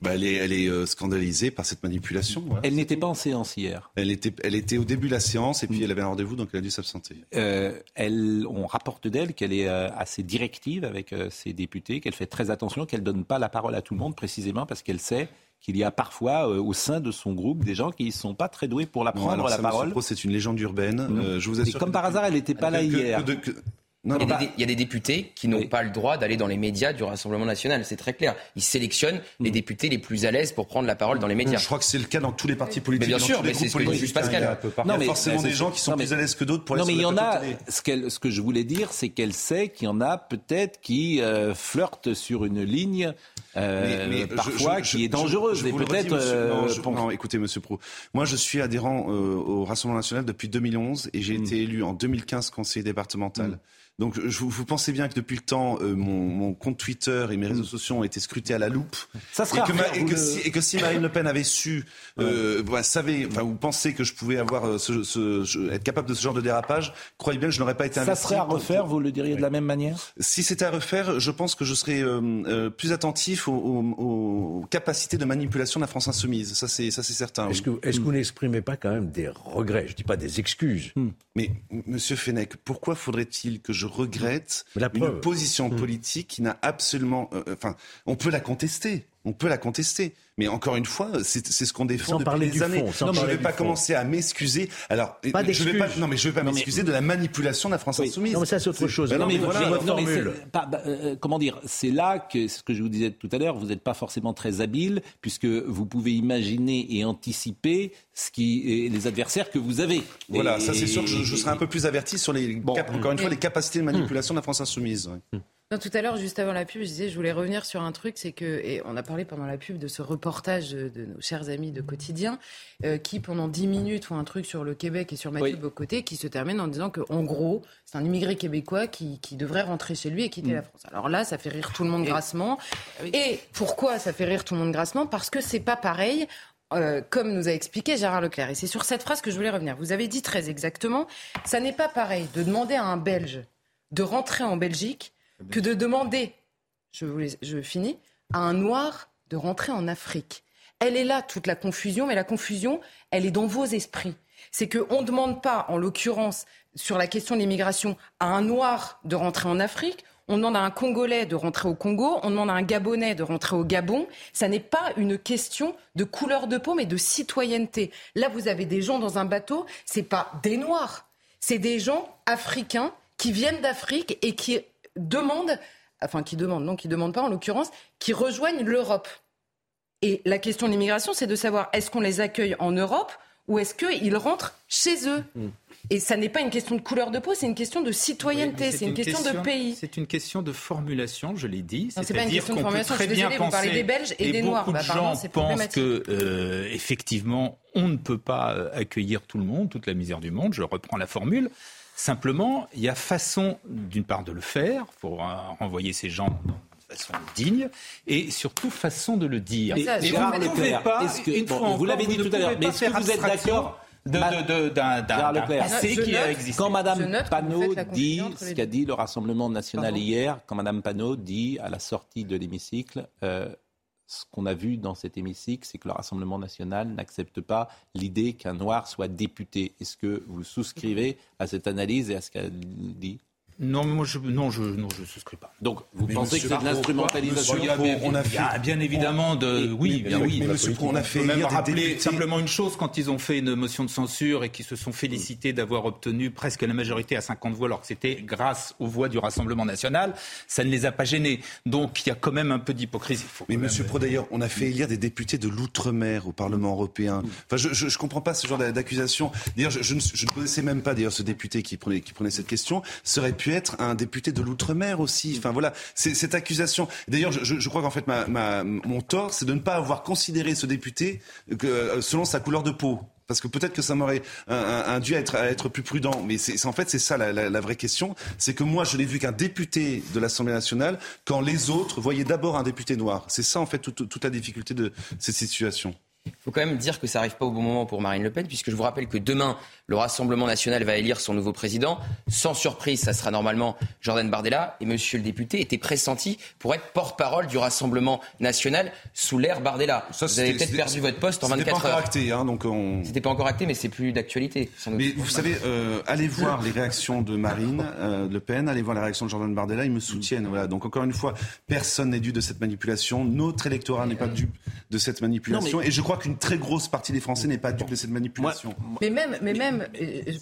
Bah, elle est, elle est euh, scandalisée par cette manipulation. Elle n'était pas en séance hier. Elle était, elle était au début de la séance et puis mm. elle avait un rendez-vous, donc elle a dû s'absenter. Euh, elle, on rapporte d'elle qu'elle est euh, assez directive avec ses députés, qu'elle fait très attention, qu'elle donne pas la parole à tout le monde, précisément parce qu'elle sait qu'il y a parfois au sein de son groupe des gens qui ne sont pas très doués pour la prendre la parole. C'est une légende urbaine. Je vous assure. comme par hasard, elle n'était pas là hier. Il, y a des, députés qui n'ont pas le droit d'aller dans les médias du Rassemblement national, c'est très clair. Ils sélectionnent les mm. députés les plus à l'aise pour prendre la parole dans les médias. Je crois que c'est le cas dans tous les partis politiques. Mais bien sûr, mais c'est ce que dit Pascal. Il y a forcément des gens qui sont plus à l'aise que d'autres pour Non, mais il y en a. Ce, ce, que je voulais dire, c'est qu'elle sait qu'il y en a peut-être qui euh, flirtent sur une ligne euh, parfois qui est dangereuse. et peut-être. Euh, écoutez, Monsieur Pro, moi je suis adhérent au Rassemblement national depuis 2011 et j'ai mm. été élu en 2015 conseiller départemental. Mm. Donc je, vous pensez bien que depuis le temps, euh, mon, mon, compte Twitter et mes réseaux sociaux ont été scrutés à la loupe. Ça serait et, que et, que si, et, que si, Marine Le Pen avait su, euh, bah, savait, enfin, ou pensait que je pouvais avoir euh, ce, ce, être capable de ce genre de dérapage, croyez bien que je n'aurais pas été investi. Ça serait à refaire, vous le diriez de la même manière? Si c'était à refaire, je pense que je serais euh, plus attentif aux, aux, aux, capacités de manipulation de la France insoumise. Ça c'est certain. Est-ce que, vous n'exprimez pas quand même des regrets? Je dis pas des excuses. Hmm. Mais Monsieur Fenech, pourquoi faudrait-il que je regrette une position hmm. politique qui n'a absolument. Euh, euh, enfin, on peut la contester. On peut la contester. Mais encore une fois, c'est ce qu'on défend depuis des années. non, je ne vais pas commencer à m'excuser. Alors, je vais pas, non, mais je vais pas m'excuser de la manipulation de la France insoumise. Non, mais ça, c'est autre chose. non, mais, comment dire C'est là que, ce que je vous disais tout à l'heure, vous n'êtes pas forcément très habile, puisque vous pouvez imaginer et anticiper ce qui, les adversaires que vous avez. Voilà, ça c'est sûr que je, serai un peu plus averti sur les, encore une fois, les capacités de manipulation de la France insoumise. Non, tout à l'heure, juste avant la pub, je disais, je voulais revenir sur un truc, c'est que, et on a parlé pendant la pub de ce reportage de nos chers amis de quotidien, euh, qui pendant 10 minutes font un truc sur le Québec et sur Mathieu oui. Bocoté, qui se termine en disant que, en gros, c'est un immigré québécois qui, qui, devrait rentrer chez lui et quitter mm. la France. Alors là, ça fait rire tout le monde grassement. Ah et pourquoi ça fait rire tout le monde grassement? Parce que c'est pas pareil euh, comme nous a expliqué Gérard Leclerc. Et c'est sur cette phrase que je voulais revenir. Vous avez dit très exactement, ça n'est pas pareil de demander à un Belge de rentrer en Belgique que de demander, je, je finis, à un noir de rentrer en Afrique. Elle est là, toute la confusion, mais la confusion, elle est dans vos esprits. C'est qu'on ne demande pas, en l'occurrence, sur la question de l'immigration, à un noir de rentrer en Afrique, on demande à un Congolais de rentrer au Congo, on demande à un Gabonais de rentrer au Gabon. Ça n'est pas une question de couleur de peau, mais de citoyenneté. Là, vous avez des gens dans un bateau, c'est pas des Noirs, c'est des gens africains qui viennent d'Afrique et qui demandent, enfin qui demandent, non, qui demandent pas en l'occurrence, qui rejoignent l'Europe. Et la question de l'immigration, c'est de savoir est-ce qu'on les accueille en Europe ou est-ce qu'ils rentrent chez eux? Mm. Et ça n'est pas une question de couleur de peau, c'est une question de citoyenneté, c'est une, question, de pays. C'est une question de formulation, je l'ai dit. C'est pas une question de formulation. Je suis désolée, vous parlez des Belges et, des Noirs. Beaucoup de bah, gens pensent que, euh, effectivement, on ne peut pas euh, accueillir tout le monde, toute la misère du monde. Je reprends la formule. Simplement, il y a façon, d'une part, de le faire, pour renvoyer ces gens de façon digne, et surtout façon de le dire. Et, vous ne pouvez pas, vous l'avez dit tout à l'heure, mais est-ce que vous êtes d'accord d'un passé qui a existé. Quand Mme Panot dit ce qu'a dit le Rassemblement national hier, quand Mme Panot dit à la sortie de l'hémicycle, euh, ce qu'on a vu dans cet hémicycle, c'est que le Rassemblement national n'accepte pas l'idée qu'un noir soit député. Est-ce que vous souscrivez à cette analyse et à ce qu'elle dit non, moi je non je non je souscris pas. Donc vous pensez que c'est de l'instrumentalisation On a, fait, bien évidemment de oui bien oui. monsieur on a fait même rappeler simplement une chose quand ils ont fait une motion de censure et qu'ils se sont félicités d'avoir obtenu presque la majorité à 50 voix alors que c'était grâce aux voix du Rassemblement national, ça ne les a pas gênés. Donc il y a quand même un peu d'hypocrisie. Mais monsieur Pro d'ailleurs, on a fait élire des députés de l'outre-mer au Parlement européen. Enfin je, je, comprends pas ce genre d'accusation. D'ailleurs je, je, ne connaissais même pas d'ailleurs ce député qui prenait qui prenait cette question serait pu être un député de l'outre-mer aussi. Enfin voilà, cette accusation. D'ailleurs, je, je, crois qu'en fait, ma, mon tort, c'est de ne pas avoir considéré ce député que, euh, selon sa couleur de peau parce que peut-être que ça m'aurait induit à être, à être plus prudent. Mais c'est en fait c'est ça la, la, vraie question, c'est que moi je n'ai vu qu'un député de l'Assemblée nationale quand les autres voyaient d'abord un député noir. C'est ça en fait toute, toute la difficulté de cette situation. Il faut quand même dire que ça n'arrive pas au bon moment pour Marine Le Pen, puisque je vous rappelle que demain, le Rassemblement national va élire son nouveau président. Sans surprise, ça sera normalement Jordan Bardella. Et monsieur le député était pressenti pour être porte-parole du Rassemblement national sous l'ère Bardella. vous avez peut-être perdu votre poste en 24 heures. C'était pas encore acté, hein, donc on... C'était pas encore acté, mais c'est plus d'actualité. Mais vous savez, euh, allez voir les réactions de Marine euh, Le Pen, allez voir les réactions de Jordan Bardella, ils me soutiennent. Voilà. Donc encore une fois, personne n'est dû de cette manipulation. Notre électorat n'est pas dupe de cette manipulation. Et je crois qu'une très grosse partie des Français n'est pas dupe de cette manipulation. mais même, mais même,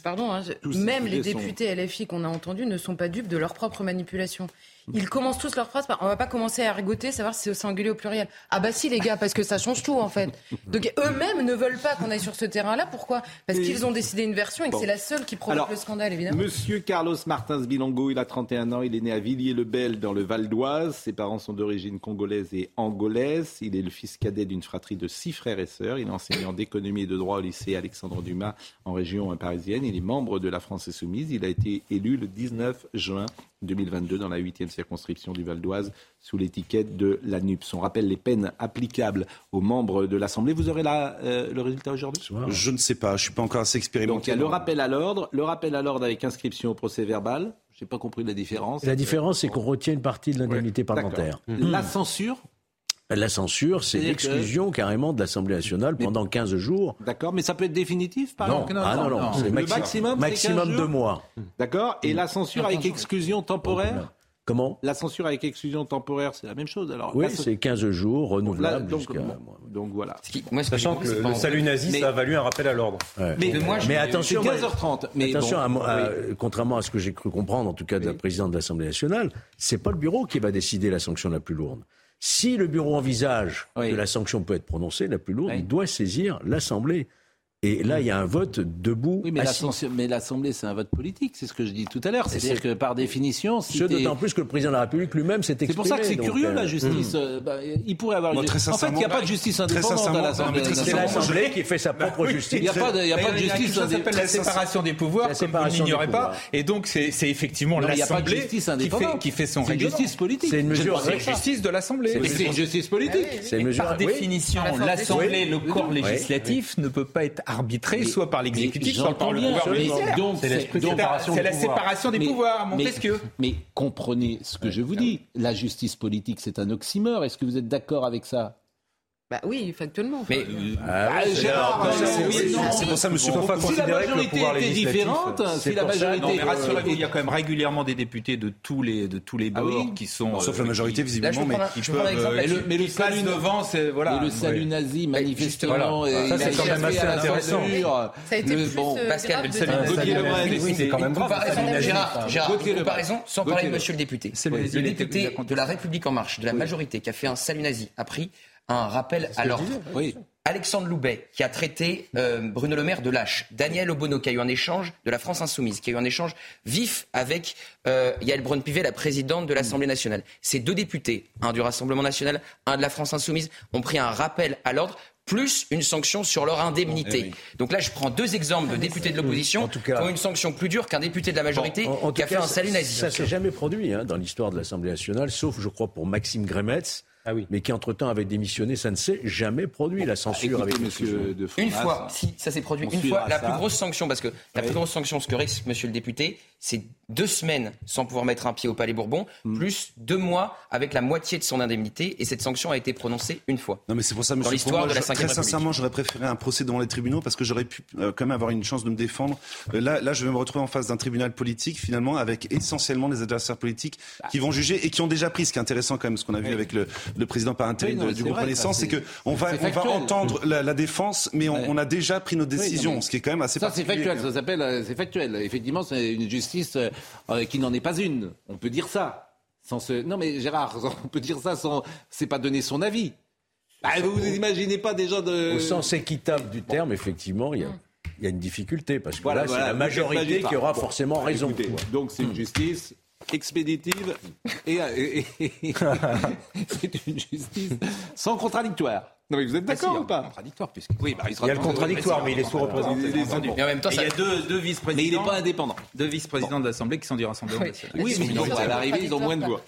pardon, hein, même les députés LFI qu'on a entendus ne sont pas dupes de leur propre manipulation. Ils commencent tous leurs phrases par on va pas commencer à rigoter, savoir si c'est au singulier ou au pluriel. Ah bah si les gars, parce que ça change tout en fait. Donc eux-mêmes ne veulent pas qu'on aille sur ce terrain-là. Pourquoi? Parce qu'ils ont décidé une version et que c'est la seule qui provoque le scandale évidemment. Monsieur Carlos Martins Bilongo, il a 31 ans, il est né à Villiers-le-Bel dans le Val d'Oise. Ses parents sont d'origine congolaise et angolaise. Il est le fils cadet d'une fratrie de six frères et sœurs. Il est enseignant d'économie et de droit au lycée Alexandre Dumas en région parisienne. Il est membre de la France Insoumise. Il a été élu le 19 juin 2022 dans la huitième circonscription du Val d'Oise sous l'étiquette de la NUPS. On rappelle les peines applicables aux membres de l'Assemblée. Vous aurez là euh, le résultat aujourd'hui? Je ne sais pas, je ne suis pas encore assez expérimenté. Donc il y a le rappel à l'ordre, le rappel à l'ordre avec inscription au procès verbal. Je n'ai pas compris la différence. La différence, c'est qu'on retient une partie de l'indemnité parlementaire. La censure la censure, c'est l'exclusion carrément de l'Assemblée nationale pendant 15 jours. D'accord, mais ça peut être définitif, par exemple non. Ah non, non, c'est maximum, maximum de mois. D'accord, et la censure avec exclusion temporaire Comment La censure avec exclusion temporaire, c'est la même chose. Alors, oui, c'est 15 jours renouvelables donc, donc, voilà. Moi, Sachant que le, salut nazi, ça a valu un rappel à l'ordre. Mais, mais attention, 15h30. Mais attention, contrairement à ce que j'ai cru comprendre, en tout cas de la présidente de l'Assemblée nationale, c'est pas le bureau qui va décider la sanction la plus lourde. Si le bureau envisage que la sanction peut être prononcée, la plus lourde, il doit saisir l'Assemblée. Et là, il y a un vote debout. Oui, mais l'Assemblée, c'est un vote politique, c'est ce que je dis tout à l'heure. C'est-à-dire que par définition. Si d'autant plus que le président de la République lui-même s'est exprimé. C'est pour ça que c'est curieux, la euh, justice. Hmm. Euh, bah, il pourrait avoir une. En fait, il n'y a pas de justice indépendante à l'Assemblée. C'est l'Assemblée qui fait sa propre justice. Il n'y a pas de justice indépendante. Ça s'appelle la séparation des pouvoirs, comme vous n'ignorez pas. Et donc, c'est effectivement l'Assemblée qui fait son règlement. C'est une justice politique. C'est une mesure de justice de l'Assemblée. C'est une justice politique. Par définition, l'Assemblée, le corps législatif, ne peut pas être arbitré, soit par l'exécutif, soit par le pouvoir judiciaire. C'est la séparation des pouvoirs, Montesquieu. Mais comprenez ce que je vous dis. La justice politique, c'est un oxymore. Est-ce que vous êtes d'accord avec ça? Bah oui, factuellement. Mais ah, c'est pour ça, Monsieur Foffa si considérait que le pouvoir législatif différente, si la majorité, il y a quand même régulièrement des députés de tous les de tous les ah bords qui sont, sauf la majorité visiblement, mais qui peuvent. Mais le salut devant, c'est voilà. le salut nazi, manifestement, ça c'est quand même assez intéressant. Ça a été plus Pascal, le salut c'est quand même Gérard, Gérard, comparaison, sans parler de Monsieur le député. Le député de la République en marche, de la majorité, qui a fait un salut nazi, a pris un rappel à l'ordre. Oui. Alexandre Loubet, qui a traité euh, Bruno Le Maire de lâche. Daniel Obono, qui a eu un échange de la France Insoumise, qui a eu un échange vif avec euh, Yael Braun-Pivet, la présidente de l'Assemblée nationale. Ces deux députés, un du Rassemblement national, un de la France Insoumise, ont pris un rappel à l'ordre plus une sanction sur leur indemnité. Eh Donc là, je prends deux exemples de députés de l'opposition qui ont une sanction plus dure qu'un député de la majorité qui a fait un salut nazi. Ça s'est jamais produit hein, dans l'histoire de l'Assemblée nationale, sauf, je crois, pour Maxime Grémetz, ah oui. mais qui entre-temps avait démissionné. Ça ne s'est jamais produit, la censure avec monsieur de Une fois, si ça s'est produit une fois, la plus grosse sanction, parce que la plus grosse sanction, ce que risque monsieur le député, c'est deux semaines sans pouvoir mettre un pied au Palais Bourbon, hmm. plus deux mois avec la moitié de son indemnité. Et cette sanction a été prononcée une fois. Non, mais c'est pour ça, monsieur, dans l'histoire de la Très sincèrement, j'aurais préféré un procès devant les tribunaux parce que j'aurais pu euh, quand même avoir une chance de me défendre. Euh, là, là, je vais me retrouver en face d'un tribunal politique, finalement, avec essentiellement des adversaires politiques qui vont juger et qui ont déjà pris. Ce qui est intéressant, quand même, ce qu'on a vu avec le, le, président par intérim du groupe Renaissance, c'est qu'on va, on va entendre la, défense, mais on, a déjà pris nos décisions, ce qui est quand même assez. Ça, c'est factuel. Ça s'appelle, euh, c'est factuel. Effectivement, c'est une justice euh, qui n'en est pas une. On peut dire ça. Sans ce... Non mais Gérard, on peut dire ça sans... C'est pas donner son avis. Bah, vous vous imaginez pas déjà de... Au sens équitable du terme, effectivement, il y a il y a une difficculté parce que là, c'est la majorité qui aura forcément raison. donc c'est une justice expéditive et c'est une justice sans contradictoire. Non, mais vous êtes d'accord ah, ou pas Contradictoire, puisque. Oui, bah, il, y a le contradictoire, mais il est sous-représenté. Mais en même temps, il y a deux, deux vice-présidents. Mais il n'est pas indépendant. Deux vice-présidents de l'Assemblée qui sont du Rassemblement national. Oui, mais à l'arrivée, ils ont moins de voix.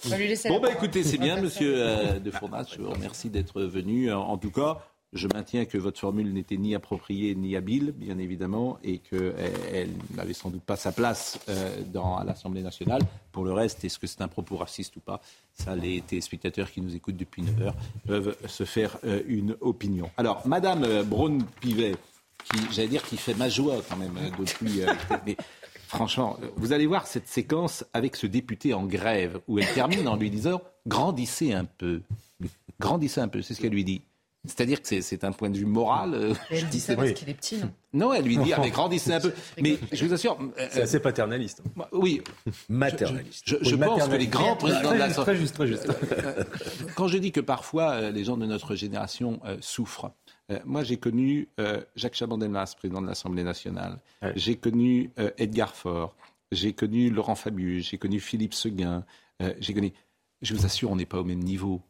Bon, bah écoutez, c'est bien, monsieur euh, de Fournas. Je vous remercie d'être venu. En tout cas, je maintiens que votre formule n'était ni appropriée ni habile, bien évidemment, et qu'elle n'avait sans doute pas sa place euh, dans, l'Assemblée nationale. Pour le reste, est-ce que c'est un propos raciste ou pas? Ça, les téléspectateurs qui nous écoutent depuis 9 heures peuvent se faire euh, une opinion. Alors, Madame euh, Braun-Pivet, qui, j'allais dire, qui fait ma joie quand même depuis... mais franchement, vous allez voir cette séquence avec ce député en grève, où elle termine en lui disant « grandissez un peu ». Grandissez un peu, c'est ce qu'elle lui dit. C'est-à-dire que c'est un point de vue moral. Euh, elle dit ça parce qu'il est petit, non? Non, elle lui dit, ah, mais grandissez un peu. Mais je vous assure. Euh, c'est assez paternaliste. Oui. Maternaliste. Je, pense que les grands présidents de la Très juste, très juste. Euh, quand je dis que parfois les gens de notre génération souffrent, moi j'ai connu Jacques Chaban-Delmas, président de l'Assemblée nationale. J'ai connu Edgar Faure. J'ai connu Laurent Fabius. J'ai connu Philippe Seguin. j'ai connu. Je vous assure, on n'est pas au même niveau.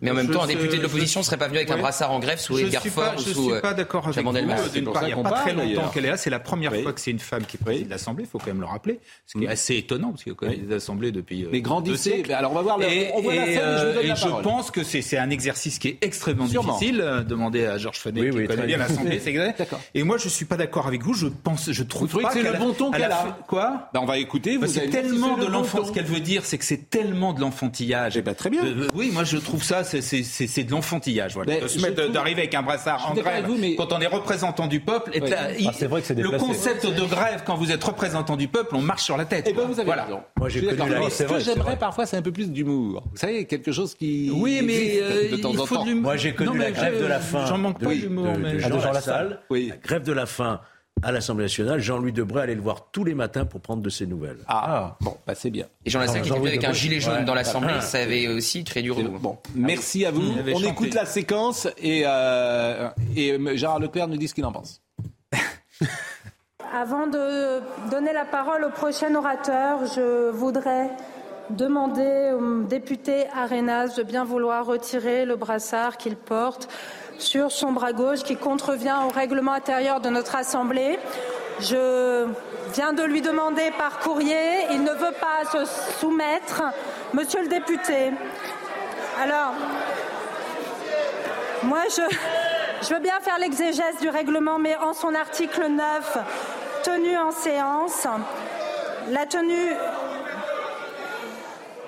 Mais en même temps, un député de l'opposition ne serait pas venu avec un brassard en grève sous Edgar Faure ou sous. Je ne suis pas d'accord avec vous. Il n'y a pas très longtemps qu'elle est là. C'est la première fois que c'est une femme qui préside l'Assemblée. Il faut quand même le rappeler. Ce qui est assez étonnant parce qu'il y a quand même des assemblées depuis. Euh, mais grandissez. Alors on va voir. on voit la scène. je, et je euh, pense que c'est un exercice qui est extrêmement difficile. Euh, Demandez à Georges Fenech qui connaît bien l'Assemblée. Et moi, je ne suis pas d'accord avec vous. Je pense, je trouve pas que c'est le bon ton qu'elle a. Quoi ben, On va écouter. C'est tellement de l'enfant. Ce qu'elle veut dire, c'est que c'est tellement de l'enfantillage. Eh ben, très bien. Oui, moi je trouve ça, c'est c'est de l'enfantillage. Voilà. D'arriver avec un brassard en grève quand on est représentant du peuple. Et ah, vrai que le concept de grève, quand vous êtes représentant du peuple, on marche sur la tête. Et eh ben, vous avez voilà. Moi, j'ai Ce que j'aimerais parfois, c'est un peu plus d'humour. Vous savez, quelque chose qui. Oui, mais de temps en temps. Moi, j'ai connu la grève de la faim. J'en manque pas d'humour. De Jean Lassalle. La grève de la faim à l'Assemblée nationale. Jean-Louis Debré allait le voir tous les matins pour prendre de ses nouvelles. Ah, bon, bah c'est bien. Et Jean Lassalle qui était avec un gilet jaune dans l'Assemblée, ça avait aussi créé du remous. Bon, merci à vous. On écoute la séquence et, euh, et Gérard Leclerc nous dit ce qu'il en pense. Avant de donner la parole au prochain orateur, je voudrais demander au député Arenas de bien vouloir retirer le brassard qu'il porte sur son bras gauche qui contrevient au règlement intérieur de notre Assemblée. Je viens de lui demander par courrier, il ne veut pas se soumettre. Monsieur le député, alors, moi je, veux bien faire l'exégèse du règlement, mais en son article 9, tenue en séance, la tenue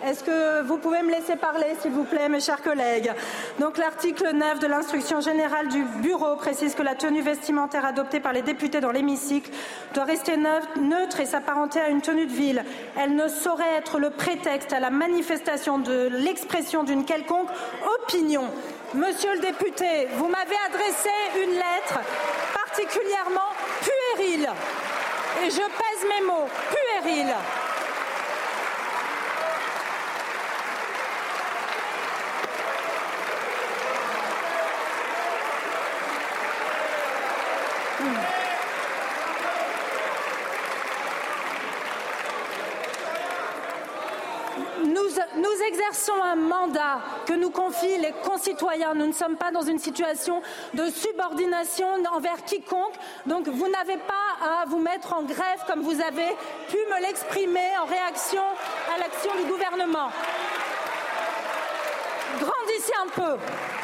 est-ce que vous pouvez me laisser parler, s'il vous plaît, mes chers collègues? Donc, l'article 9 de l'instruction générale du Bureau précise que la tenue vestimentaire adoptée par les députés dans l'hémicycle doit rester neutre et s'apparenter à une tenue de ville. Elle ne saurait être le prétexte à la manifestation de l'expression d'une quelconque opinion. Monsieur le député, vous m'avez adressé une lettre particulièrement puérile. Et je pèse mes mots, puérile. Nous exerçons un mandat que nous confient les concitoyens. Nous ne sommes pas dans une situation de subordination envers quiconque. Donc vous n'avez pas à vous mettre en grève comme vous avez pu me l'exprimer en réaction à l'action du gouvernement. Grandissez un peu.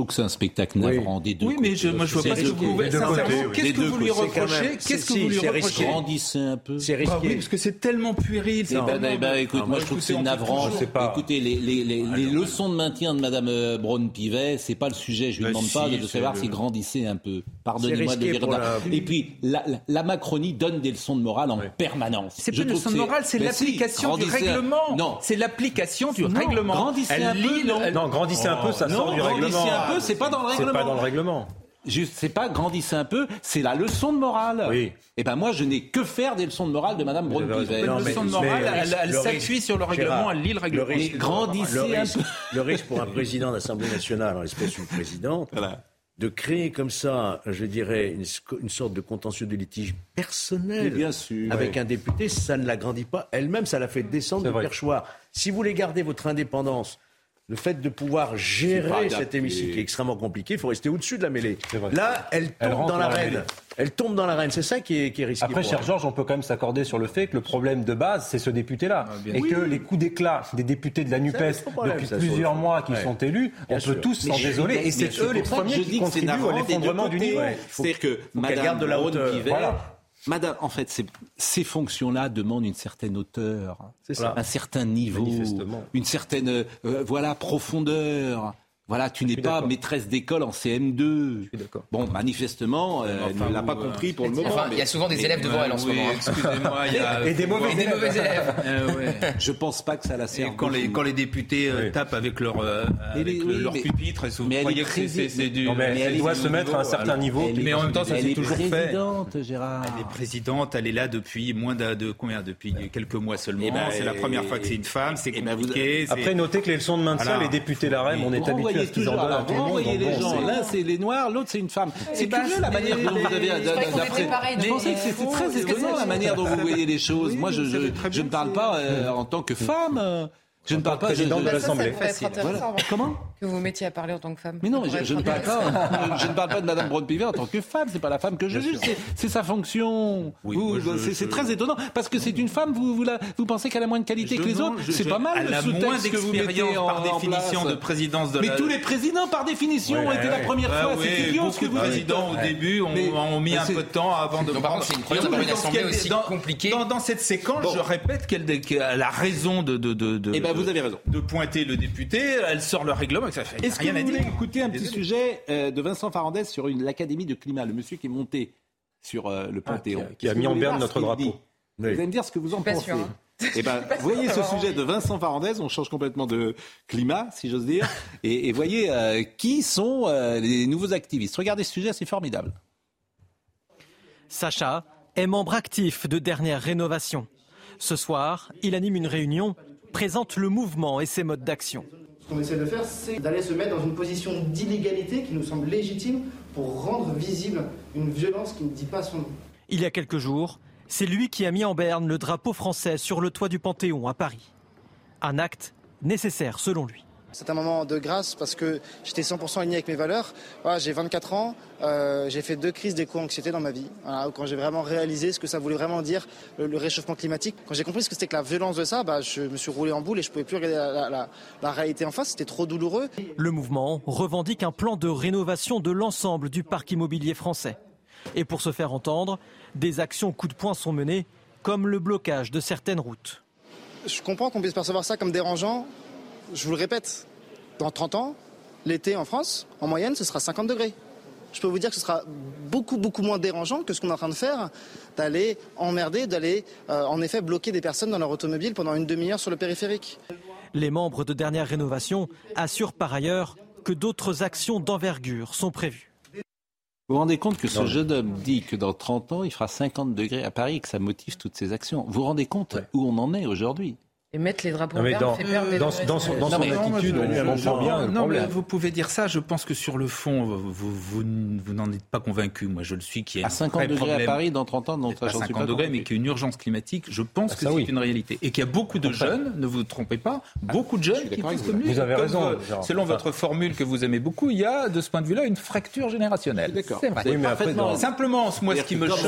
Trouve que c'est un spectacle navrant des deux Oui, mais je, moi je vois pas ce que vous pouvez. Qu'est-ce que vous lui reprochez? Qu'est-ce que vous lui reprochez? Grandissez un peu. C'est risqué. Ah oui, parce que c'est tellement puéril. Eh ben, eh ben, écoute, moi je trouve que c'est navrant. Écoutez, les, les, les, les leçons de maintien de Madame euh, Braun-Pivet, c'est pas le sujet. Je lui bah, demande pas de savoir si grandissez un peu. Pardonnez-moi de dire ça. Et puis, la, Macronie donne des leçons de morale en permanence. C'est pas une leçon de morale, c'est l'application du règlement. Non, c'est l'application du règlement. Grandissez un peu. Non, grandissez un peu, ça sort du règlement peu, c'est pas dans le règlement. C'est pas dans le règlement. Juste, c'est pas grandissez un peu, c'est la leçon de morale. Oui. Et eh ben moi, je n'ai que faire des leçons de morale de Madame Braun-Pivet. La leçon de morale, elle, s'appuie sur le règlement, elle lit le règlement. Le grandissez un peu. Le risque pour un président de l'Assemblée nationale, en l'espèce d'une présidente, de créer comme ça, je dirais, une, sorte de contentieux de litige personnel bien sûr, avec un député, ça ne l'agrandit pas. Elle-même, ça la fait descendre du perchoir. Si vous voulez garder votre indépendance, le fait de pouvoir gérer cet hémicycle est extrêmement compliqué. Il faut rester au-dessus de la mêlée. Là, elle tombe dans l'arène. Elle tombe dans l'arène. C'est ça qui est, qui est risqué. Après, cher Georges, on peut quand même s'accorder sur le fait que le problème de base, c'est ce député-là. Ah, et que les coups d'éclat des députés de la NUPES depuis plusieurs mois qui sont élus, on peut tous s'en désoler. Et c'est eux les premiers qui contribuent à l'effondrement du niveau. C'est-à-dire que Madame de la hauteur. Madame, en fait, ces fonctions-là demandent une certaine hauteur, un certain niveau, une certaine euh, voilà profondeur. Voilà, tu n'es pas maîtresse d'école en CM2. Bon, manifestement, euh, elle ne l'a pas compris pour le moment. il y a souvent des élèves devant elle en ce moment. Hein. Excusez-moi, il y a et des mauvais, des mauvais élèves. euh, Je pense pas que ça la sert. Quand les, quand les députés euh, tapent avec leur, euh, avec leur pupitre, et vous croyez que c'est du. Non, mais elle, doit se mettre à un certain niveau. Mais en même temps, ça s'est toujours fait. Elle est présidente, Gérard. Elle est présidente, elle est là depuis moins de combien Depuis quelques mois seulement. Eh ben, c'est la première fois que c'est une femme, c'est eh ben, compliqué. Après, notez que les leçons de maintien, les députés l'AREM, on est habitué à ce qu'ils en donnent vous envoyez les gens. L'un, c'est les noirs, l'autre, c'est une femme. C'est curieux la manière dont vous avez d'après. Je pensais que c'était très étonnant la manière dont vous voyez les choses. Moi, je ne parle pas euh, en tant que femme. Je ne parle pas de l'Assemblée. Comment Que vous mettiez à parler en tant que femme. Mais non, je, ne parle pas. je ne parle pas de Madame Braun-Pivet en tant que femme. C'est pas la femme que je juge. C'est sa fonction. c'est très étonnant parce que c'est une femme. Vous vous, la, vous pensez qu'elle a moins de qualité que les autres C'est pas mal. Elle a moins d'expérience par définition de présidence de Mais tous les présidents par définition ont été la première fois. C'est idiot ce que vous présidents au début ont mis un peu de temps avant de. Par contre, c'est une première une assemblée aussi compliquée. Dans cette séquence, je répète qu'elle a raison de vous avez raison. De pointer le député, elle sort le règlement ça fait Est-ce que vous voulez écouter un petit sujet euh, de Vincent Farandès sur l'Académie de climat, le monsieur qui est monté sur euh, le ah, Panthéon, qui, a, mis en berne notre drapeau. Vous allez me dire ce que vous en pensez. Hein. Eh ben, voyez ce sujet de Vincent Farandès, on change complètement de climat, si j'ose dire, et, voyez euh, qui sont les nouveaux activistes. Regardez ce sujet, c'est formidable. Sacha est membre actif de Dernière Rénovation. Ce soir, il anime une réunion présente le mouvement et ses modes d'action. Ce qu'on essaie de faire, c'est d'aller se mettre dans une position d'illégalité qui nous semble légitime pour rendre visible une violence qui ne dit pas son nom. Il y a quelques jours, c'est lui qui a mis en berne le drapeau français sur le toit du Panthéon à Paris. Un acte nécessaire selon lui. C'est un moment de grâce parce que j'étais 100% aligné avec mes valeurs. j'ai 24 ans, euh, j'ai fait deux crises d'éco-anxiété dans ma vie. quand j'ai vraiment réalisé ce que ça voulait vraiment dire, le, réchauffement climatique. Quand j'ai compris ce que c'était que la violence de ça, bah, je me suis roulé en boule et je pouvais plus regarder la, la réalité en face. C'était trop douloureux. Le mouvement revendique un plan de rénovation de l'ensemble du parc immobilier français. Et pour se faire entendre, des actions coup de poing sont menées, comme le blocage de certaines routes. Je comprends qu'on puisse percevoir ça comme dérangeant, je vous le répète, dans 30 ans, l'été en France, en moyenne, ce sera 50 degrés. Je peux vous dire que ce sera beaucoup, beaucoup moins dérangeant que ce qu'on est en train de faire, d'aller emmerder, d'aller euh, en effet bloquer des personnes dans leur automobile pendant une demi-heure sur le périphérique. Les membres de dernière rénovation assurent par ailleurs que d'autres actions d'envergure sont prévues. Vous vous rendez compte que ce jeune homme dit que dans 30 ans, il fera 50 degrés à Paris et que ça motive toutes ces actions. Vous vous rendez compte où on en est aujourd'hui? Et mettre les drapeaux verts dans, perdre dans, dans, son, dans son attitude, on comprend bien non, mais vous pouvez dire ça. Je pense que sur le fond, vous, vous, vous n'en êtes pas convaincu. Moi, je le suis. Qui est à 50 degrés à Paris dans 30 ans, donc à 50 degrés, mais qu'il y a une urgence climatique. Je pense ah, que c'est oui. une réalité et qu'il y a beaucoup de jeunes. Ne vous trompez pas, beaucoup de jeunes qui poussent Vous avez raison. selon votre formule que vous aimez beaucoup, il y a de ce point de vue-là une fracture générationnelle. D'accord. C'est vrai. Simplement, moi, ce qui me choque,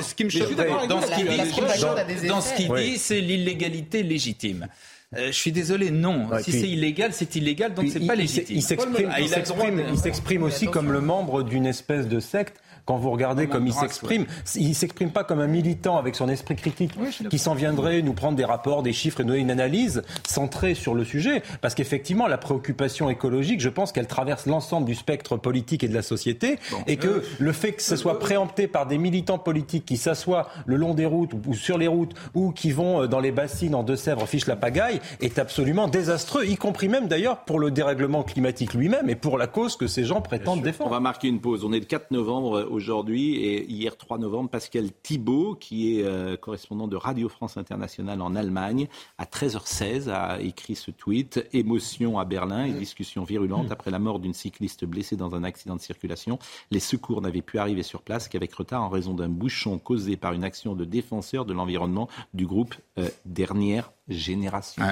ce qui me choque dans ce qu'il dans ce qu'il dit c'est l'illégalité légitime. Euh, je suis désolé, non. si c'est illégal, c'est illégal, donc c'est pas légitime. Il s'exprime aussi comme le membre d'une espèce de secte quand vous regardez comme il s'exprime, il s'exprime pas comme un militant avec son esprit critique qui s'en viendrait nous prendre des rapports, des chiffres et donner une analyse centrée sur le sujet. Parce qu'effectivement, la préoccupation écologique, je pense qu'elle traverse l'ensemble du spectre politique et de la société et que le fait que ce soit préempté par des militants politiques qui s'assoient le long des routes ou sur les routes ou qui vont euh, dans les bassines en Deux-Sèvres fiche la pagaille est absolument désastreux, y compris même d'ailleurs pour le dérèglement climatique lui-même et pour la cause que ces gens prétendent défendre. On va marquer une pause. On est le 4 novembre aujourd'hui et hier 3 novembre, Pascal Thibault, qui est euh, correspondant de Radio France Internationale en Allemagne, à 13h16 a écrit ce tweet Émotion à Berlin et discussion virulente après la mort d'une cycliste blessée dans un accident de circulation. Les secours n'avaient pu arriver sur place qu'avec retard en raison d'un bouchon causé par une action de défenseur de l'environnement du groupe euh, Dernière génération.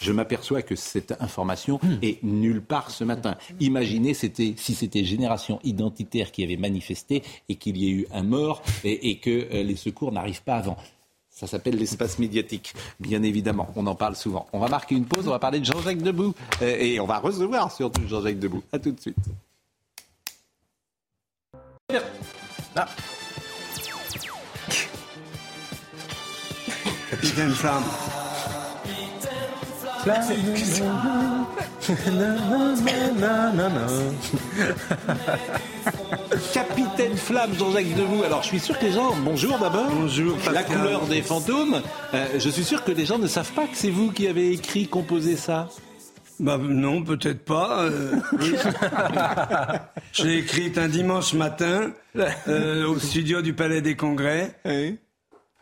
Je m'aperçois que cette information hmm. est nulle part ce matin. Imaginez c'était, si c'était Génération Identitaire qui avait manifesté et qu'il y ait eu un mort et, que euh, les secours n'arrivent pas avant. Ça s'appelle l'espace médiatique, bien évidemment. On en parle souvent. On va marquer une pause, on va parler de Jean-Jacques Debout. Euh, et on va recevoir surtout Jean-Jacques Debout. A tout de suite. Ah. Capitaine Flamme. Capitaine Flamme, Jean-Jacques Debout. Alors, je suis sûr que les gens. Bonjour d'abord. Bonjour. La couleur des fantômes. Euh, je suis sûr que les gens ne savent pas que c'est vous qui avez écrit, composé ça. Bah non, peut-être pas. Euh, J'ai écrit un dimanche matin euh, au studio du Palais des Congrès. Oui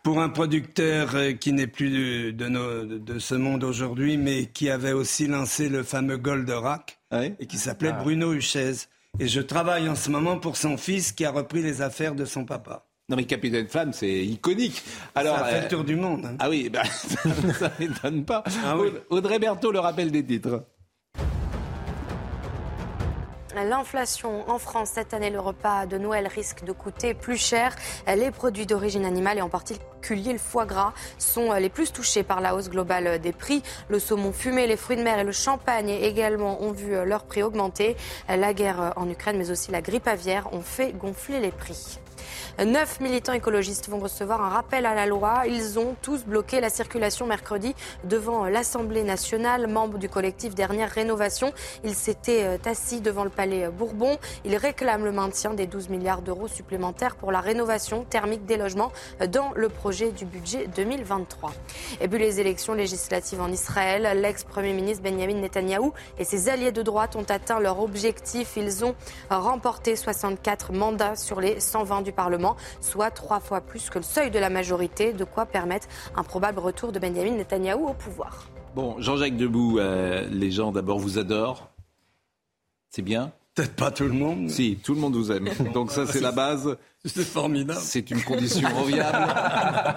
pour un producteur euh, qui n'est plus de, de, ce monde aujourd'hui, mais qui avait aussi lancé le fameux Goldorak, et qui s'appelait ah. Bruno Huchez. Et je travaille en ce moment pour son fils qui a repris les affaires de son papa. Non mais Capitaine Flamme, c'est iconique. Alors, ça a fait le tour du monde. Hein. Ah oui, bah, ça ne m'étonne pas. Ah Audrey Berthaud le rappelle des titres. L'inflation en France cette année, le repas de Noël risque de coûter plus cher. Les produits d'origine animale et en particulier le foie gras sont les plus touchés par la hausse globale des prix. Le saumon fumé, les fruits de mer et le champagne également ont vu leur prix augmenter. La guerre en Ukraine mais aussi la grippe aviaire ont fait gonfler les prix. Neuf militants écologistes vont recevoir un rappel à la loi. Ils ont tous bloqué la circulation mercredi devant l'Assemblée nationale. Membres du collectif Dernière Rénovation, ils s'étaient euh, assis devant le palais Bourbon. Ils réclament le maintien des 12 milliards d'euros supplémentaires pour la rénovation thermique des logements dans le projet du budget 2023. Et puis les élections législatives en Israël, l'ex-premier ministre Benjamin Netanyahou et ses alliés de droite ont atteint leur objectif. Ils ont remporté 64 mandats sur les 120 du Parlement soit trois fois plus que le seuil de la majorité, de quoi permettre un probable retour de Benjamin Netanyahou au pouvoir. Bon, Jean-Jacques Debout, euh, les gens d'abord vous adorent. C'est bien? Peut-être pas tout le monde. Si, tout le monde vous aime. Donc ça, c'est la base. C'est formidable. C'est une condition enviable.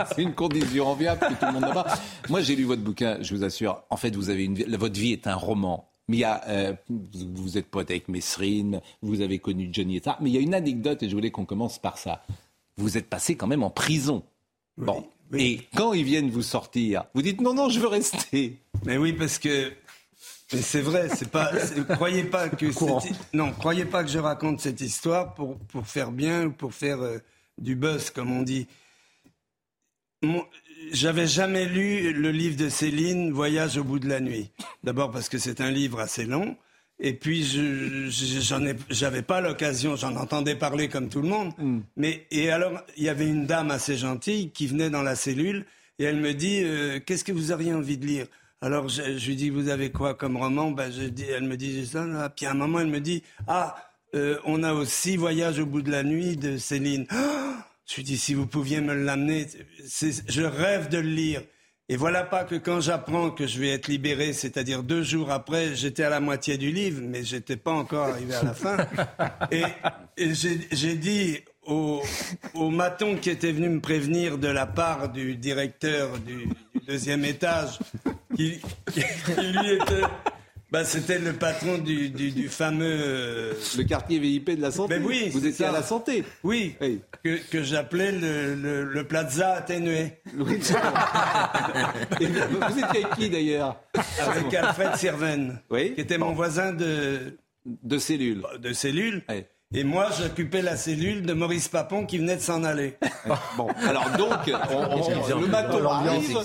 c'est une condition enviable que tout le monde n'a pas. Moi, j'ai lu votre bouquin, je vous assure. En fait, vous avez une votre vie est un roman. Mais il y a, euh, vous êtes pote avec Messrine, vous avez connu Johnny et ça. Mais il y a une anecdote et je voulais qu'on commence par ça. Vous êtes passé quand même en prison. bon. Et quand ils viennent vous sortir, vous dites non, non, je veux rester. Mais oui, parce que mais c'est vrai, c'est pas. croyez pas que non, croyez pas que je raconte cette histoire pour pour faire bien, pour faire euh, du buzz, comme on dit. J'avais jamais lu le livre de Céline, Voyage au bout de la nuit. D'abord parce que c'est un livre assez long. Et puis, je n'avais pas l'occasion, j'en entendais parler comme tout le monde. Mm. Mais, et alors, il y avait une dame assez gentille qui venait dans la cellule et elle me dit euh, Qu'est-ce que vous auriez envie de lire? Alors, je, lui dis Vous avez quoi comme roman? Ben, je dis, Elle me dit ça. Puis à un moment, elle me dit Ah, euh, on a aussi Voyage au bout de la nuit de Céline. Je lui dis, si vous pouviez me l'amener, je rêve de le lire. Et voilà pas que quand j'apprends que je vais être libéré, c'est-à-dire deux jours après, j'étais à la moitié du livre, mais j'étais pas encore arrivé à la fin. Et, j'ai dit au, au, maton qui était venu me prévenir de la part du directeur du, deuxième étage, qui, qui lui était bah, c'était le patron du, du, du fameux. Euh, le quartier VIP de la santé. Oui, vous étiez à la santé. Oui. Que, que j'appelais le, le, le, Plaza atténué. Oui. vous étiez avec qui d'ailleurs? Avec Alfred Sirven, oui. qui était mon voisin de. De cellule. De cellule. Oui. Et moi, j'occupais la cellule de Maurice Papon qui venait de s'en aller. bon, alors donc, le matin arrive.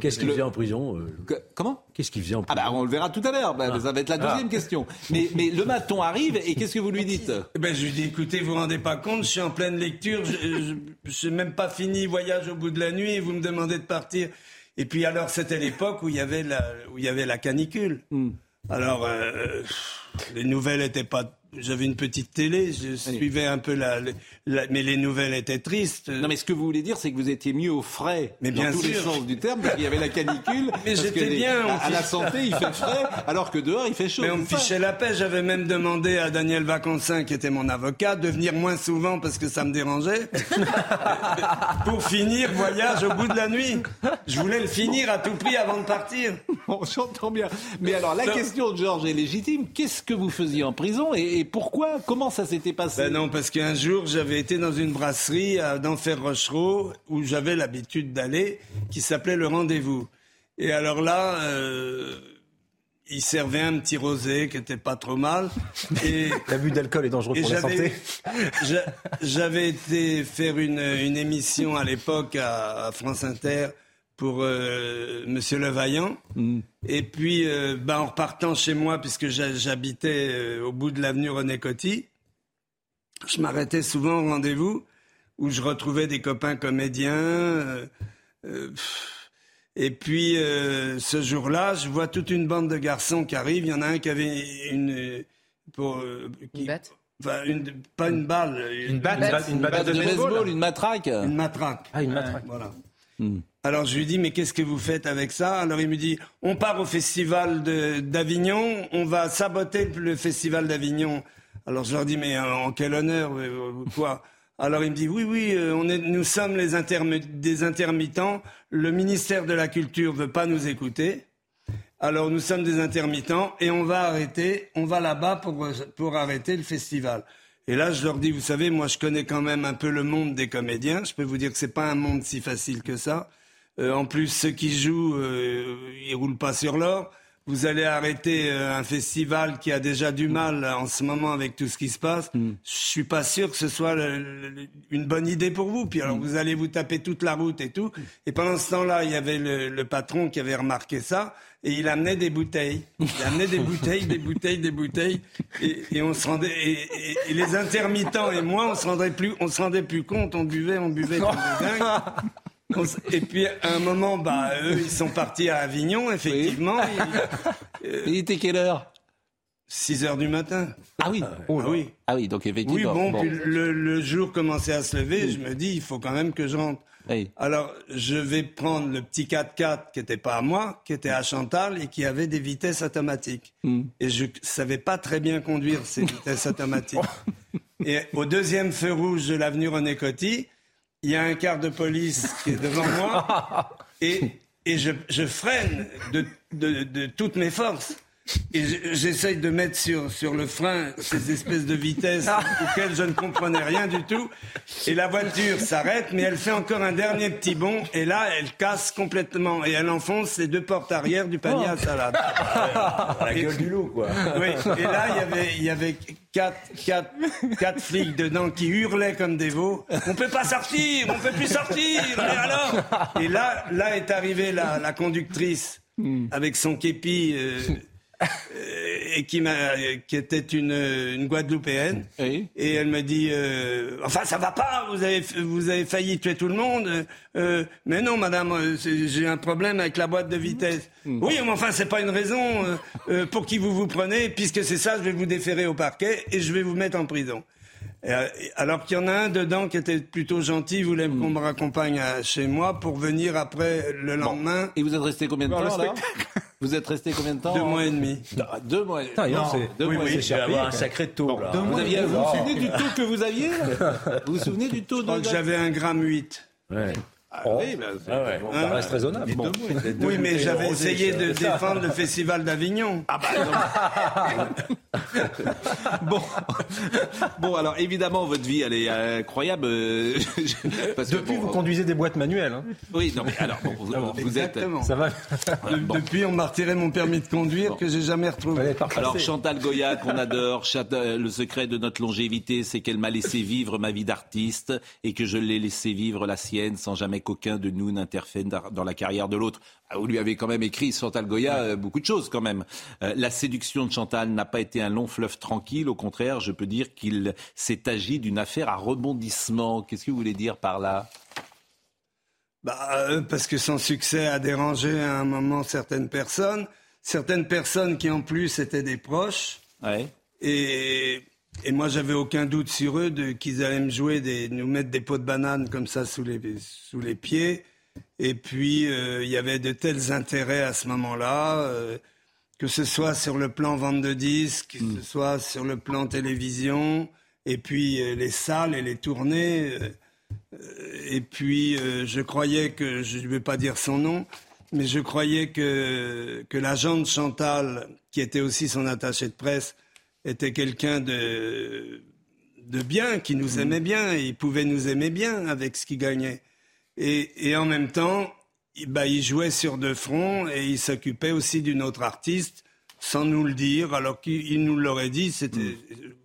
Qu'est-ce qu'il faisait en prison euh Comment? Qu'est-ce qu'il faisait en prison Ah bah, on le verra tout à l'heure. Bah, ça va être la deuxième ah. question. Mais, mais le maton arrive et qu'est-ce que vous lui dites? Eh ben, Je lui dis, écoutez, vous vous rendez pas compte, je suis en pleine lecture, je n'ai même pas fini Voyage au bout de la nuit et vous me demandez de partir. Et puis alors, c'était l'époque où il y avait la, où il y avait la canicule. Hmm. Alors, euh, les nouvelles n'étaient pas j'avais une petite télé, je suivais un peu la, mais les nouvelles étaient tristes. Non, mais ce que vous voulez dire, c'est que vous étiez mieux au frais mais dans tous les sens du terme, parce qu'il y avait la canicule. mais j'étais bien. À, la santé, il fait frais, alors que dehors, il fait chaud. Mais on me fichait la paix. J'avais même demandé à Daniel Vacansin, qui était mon avocat, de venir moins souvent parce que ça me dérangeait. Pour finir, voyage au bout de la nuit. Je voulais le finir à tout prix avant de partir. On s'entend bien. Mais alors, la question de Georges est légitime. Qu'est-ce que vous faisiez en prison et, pourquoi? Comment ça s'était passé? Ben Non, parce qu'un jour, j'avais été dans une brasserie à d'Enfer Rochereau où j'avais l'habitude d'aller, qui s'appelait Le Rendez-vous. Et alors là, euh, il servait un petit rosé qui était pas trop mal. Et l'abus d'alcool est dangereux pour la santé. J'avais été faire une, une émission à l'époque à, France Inter pour euh, Monsieur Levaillant. Mm. Et puis, euh, ben, en repartant chez moi, puisque j'habitais euh, au bout de l'avenue René Coty, je m'arrêtais souvent au rendez-vous où je retrouvais des copains comédiens. Euh, euh, et puis euh, ce jour-là, je vois toute une bande de garçons qui arrivent. Il y en a un qui avait une pour une batte. Enfin, une, pas une balle. Une, batte, une, batte, de, baseball, une matraque. Une matraque. Ah, une matraque. Voilà. Hmm. Alors je lui dis mais qu'est-ce que vous faites avec ça? Alors il me dit on part au festival d'Avignon, on va saboter le festival d'Avignon. Alors je leur dis, mais euh, en quel honneur, euh, quoi? Alors il me dit oui oui euh, on est, nous sommes les des intermittents. Le ministère de la culture veut pas nous écouter. Alors nous sommes des intermittents et on va arrêter on va là-bas pour pour arrêter le festival. Et là je leur dis vous savez moi je connais quand même un peu le monde des comédiens. Je peux vous dire que c'est pas un monde si facile que ça en plus ceux qui jouent ils roulent pas sur l'or vous allez arrêter euh, un festival qui a déjà du mal en ce moment avec tout ce qui se passe. Mm. Je suis pas sûr que ce soit une bonne idée pour vous. Puis alors mm. vous allez vous taper toute la route et tout. Et pendant ce temps-là, il y avait le, patron qui avait remarqué ça et il amenait des bouteilles. Il amenait des bouteilles, des bouteilles, des bouteilles. Et, on se rendait et, les intermittents et moi, on se rendait plus, on se rendait plus compte. On buvait, on buvait des dingues. Et puis à un moment, bah, eux, ils sont partis à Avignon, effectivement. Il, était quelle heure? 6 heures du matin. Ah oui. Ah oui. Ah oui, donc effectivement. Oui, bon, Puis le, jour commençait à se lever, je me dis, il faut quand même que je rentre. Alors, je vais prendre le petit 4x4 qui n'était pas à moi, qui était à Chantal et qui avait des vitesses automatiques. Hmm. Et je savais pas très bien conduire ces vitesses automatiques. et au deuxième feu rouge de l'avenue René Coty, il y a un quart de police qui est devant moi et, et je, je freine de, de, de, toutes mes forces. Et j'essaye de mettre sur, sur le frein ces espèces de vitesses auxquelles je ne comprenais rien du tout. Et la voiture s'arrête, mais elle fait encore un dernier petit bond. Et là, elle casse complètement. Et elle enfonce les deux portes arrière du panier à salade. la gueule du loup, quoi. Oui. Et là, il y avait, il y avait quatre, quatre, quatre flics dedans qui hurlaient comme des veaux. On peut pas sortir, on peut plus sortir. Mais alors? Et là, là est arrivée la, la conductrice hmm. avec son képi. Euh, et qui m'a qui était une, une Guadeloupéenne. Et elle me dit euh, enfin ça va pas vous avez vous avez failli tuer tout le monde. Euh, mais non madame j'ai un problème avec la boîte de vitesse. Hmm. oui mais enfin c'est pas une raison pour qui vous vous prenez. Puisque c'est ça je vais vous déférer au parquet et je vais vous mettre en prison alors qu'il y en a un dedans qui était plutôt gentil, voulait qu'on me raccompagne chez moi pour venir après le lendemain. Et vous êtes resté combien de temps là Vous êtes resté combien de temps Deux mois et demi. Deux mois. Non, deux oui, mois. Oui, avoir un sacré taux. là. Vous, aviez, vous vous souvenez du taux que vous aviez Vous vous souvenez du taux de J'avais un gramme 8. Ouais. Ah, oui, ben, ah ouais. ça reste raisonnable. Bon. Oui, mais j'avais essayé de défendre le festival d'Avignon. Ah bah bon. bon, alors évidemment, votre vie, elle est incroyable. euh, Parce Depuis, que, bon, vous conduisez des boîtes manuelles. Hein. Oui, non, mais alors, bon, vous, vous êtes. Exactement. Ça va De- Depuis, on m'a retiré mon permis de conduire que j'ai jamais retrouvé. Alors Chantal Goya, qu'on adore, le secret de notre longévité, c'est qu'elle m'a laissé vivre ma vie d'artiste et que je l'ai laissé vivre la sienne sans jamais qu'aucun de nous n'interfère dans- dans la carrière de l'autre. Ah, Vous lui avez quand même écrit, Chantal Goya, euh, beaucoup de choses quand même. Euh, la séduction de Chantal n'a pas été un long fleuve tranquille. Au contraire, je peux dire qu'il s'est agi d'une affaire à rebondissement. Qu'est-ce que vous voulez dire par là? Bah, euh, parce que son succès a dérangé à un moment certaines personnes, certaines personnes qui en plus étaient des proches. Ouais. Et, et moi, j'avais aucun doute sur eux qu'ils allaient me jouer des, nous mettre des pots de banane comme ça sous les sous les pieds. Et puis euh, il y avait de tels intérêts à ce moment-là, euh, que ce soit sur le plan vente de disques, que ce soit sur le plan télévision, et puis euh, les salles et les tournées. et puis je croyais que je ne vais pas dire son nom, mais je croyais que que l'agent de Chantal, qui était aussi son attaché de presse, était quelqu'un de de bien, qui nous aimait bien, et il pouvait nous aimer bien avec ce qu'il gagnait. Et, et en même temps, il, bah, il jouait sur deux fronts et il s'occupait aussi d'une autre artiste sans nous le dire, alors qu'il il nous l'aurait dit, c'était,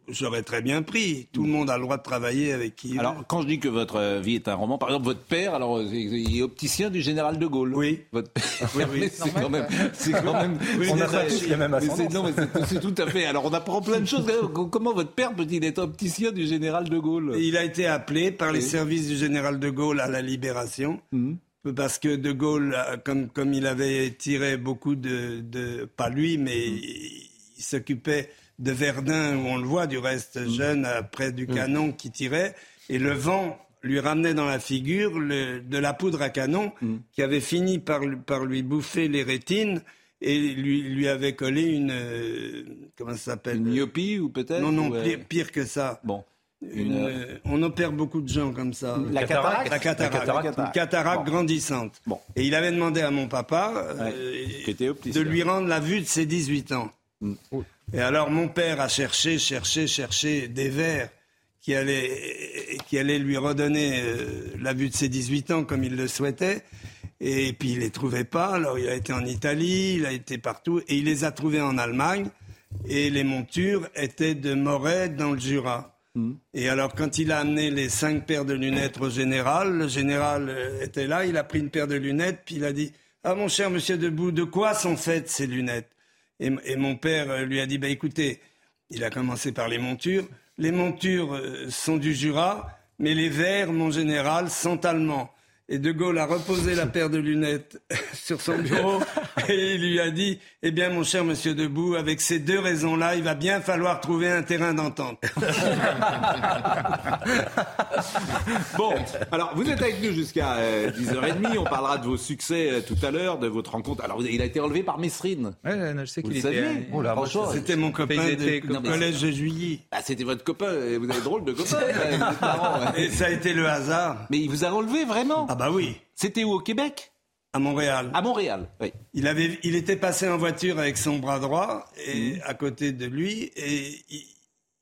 j'aurais très bien pris. Tout le monde a le droit de travailler avec qui. Alors, veut. quand je dis que votre euh, vie est un roman, par exemple, votre père, alors, euh, il est opticien du général de Gaulle. Oui. Votre... Oui, oui. Mais c'est quand même, c'est quand même. Oui, On tous la même non, mais c'est- tout à fait. Alors, on apprend plein de choses. Comment votre père peut-il être opticien du général de Gaulle? Et il a été appelé par les Oui. services du général de Gaulle à la Libération. Mhm. Parce que De Gaulle, euh, comme, comme il avait tiré beaucoup de, de pas lui, mais il, il s'occupait de Verdun, où on le voit du reste Mhm. jeune, euh, près du canon qui tirait, et le vent lui ramenait dans la figure le- de la poudre à canon Mhm. qui avait fini par, lui- par lui bouffer les rétines et lui, lui avait collé une... euh, comment ça s'appelle? Une myopie ou peut-être Non, non, ou, euh, pire, pire que ça. Bon. Une, Une, euh, on opère beaucoup de gens comme ça. La cataracte La cataracte. La cataracte. Une cataracte Bon. grandissante. Bon. Et il avait demandé à mon papa euh, de lui rendre la vue de ses 18 ans. Mm. Et alors mon père a cherché, cherché, cherché des verres qui allaient, qui allaient lui redonner euh, la vue de ses 18 ans comme il le souhaitait. Et puis il les trouvait pas. Alors il a été en Italie, il a été partout et il les a trouvés en Allemagne. Et les montures étaient de Moret dans le Jura. Et alors, quand il a amené les cinq paires de lunettes au général, le général euh, était là, il a pris une paire de lunettes, puis il a dit Ah, mon cher monsieur Debout, de quoi sont faites ces lunettes? Et, mon père euh, lui a dit Bah écoutez, il a commencé par les montures. Les montures euh, sont du Jura, mais les verres, mon général, sont allemands. Et De Gaulle a reposé la paire de lunettes sur son bureau et il lui a dit Eh bien, mon cher monsieur Debout, avec ces deux raisons-là, il va bien falloir trouver un terrain d'entente. Bon, alors vous êtes avec nous jusqu'à euh, 10h30. On parlera de vos succès euh, tout à l'heure, de votre rencontre. Alors, il a été relevé par Mesrine. Ouais, je sais Vous qu'il le était. saviez Oh là, Franchement, C'était mon copain de, du collège de Juilly. Ah, c'était votre copain. Vous avez drôle de copain. ouais, marrant, ouais. Et ça a été le hasard. Mais il vous a relevé vraiment Ah bah oui, C'était où au Québec? À Montréal. À Montréal, oui. Il, avait, il était passé en voiture avec son bras droit Mmh. et, à côté de lui et il,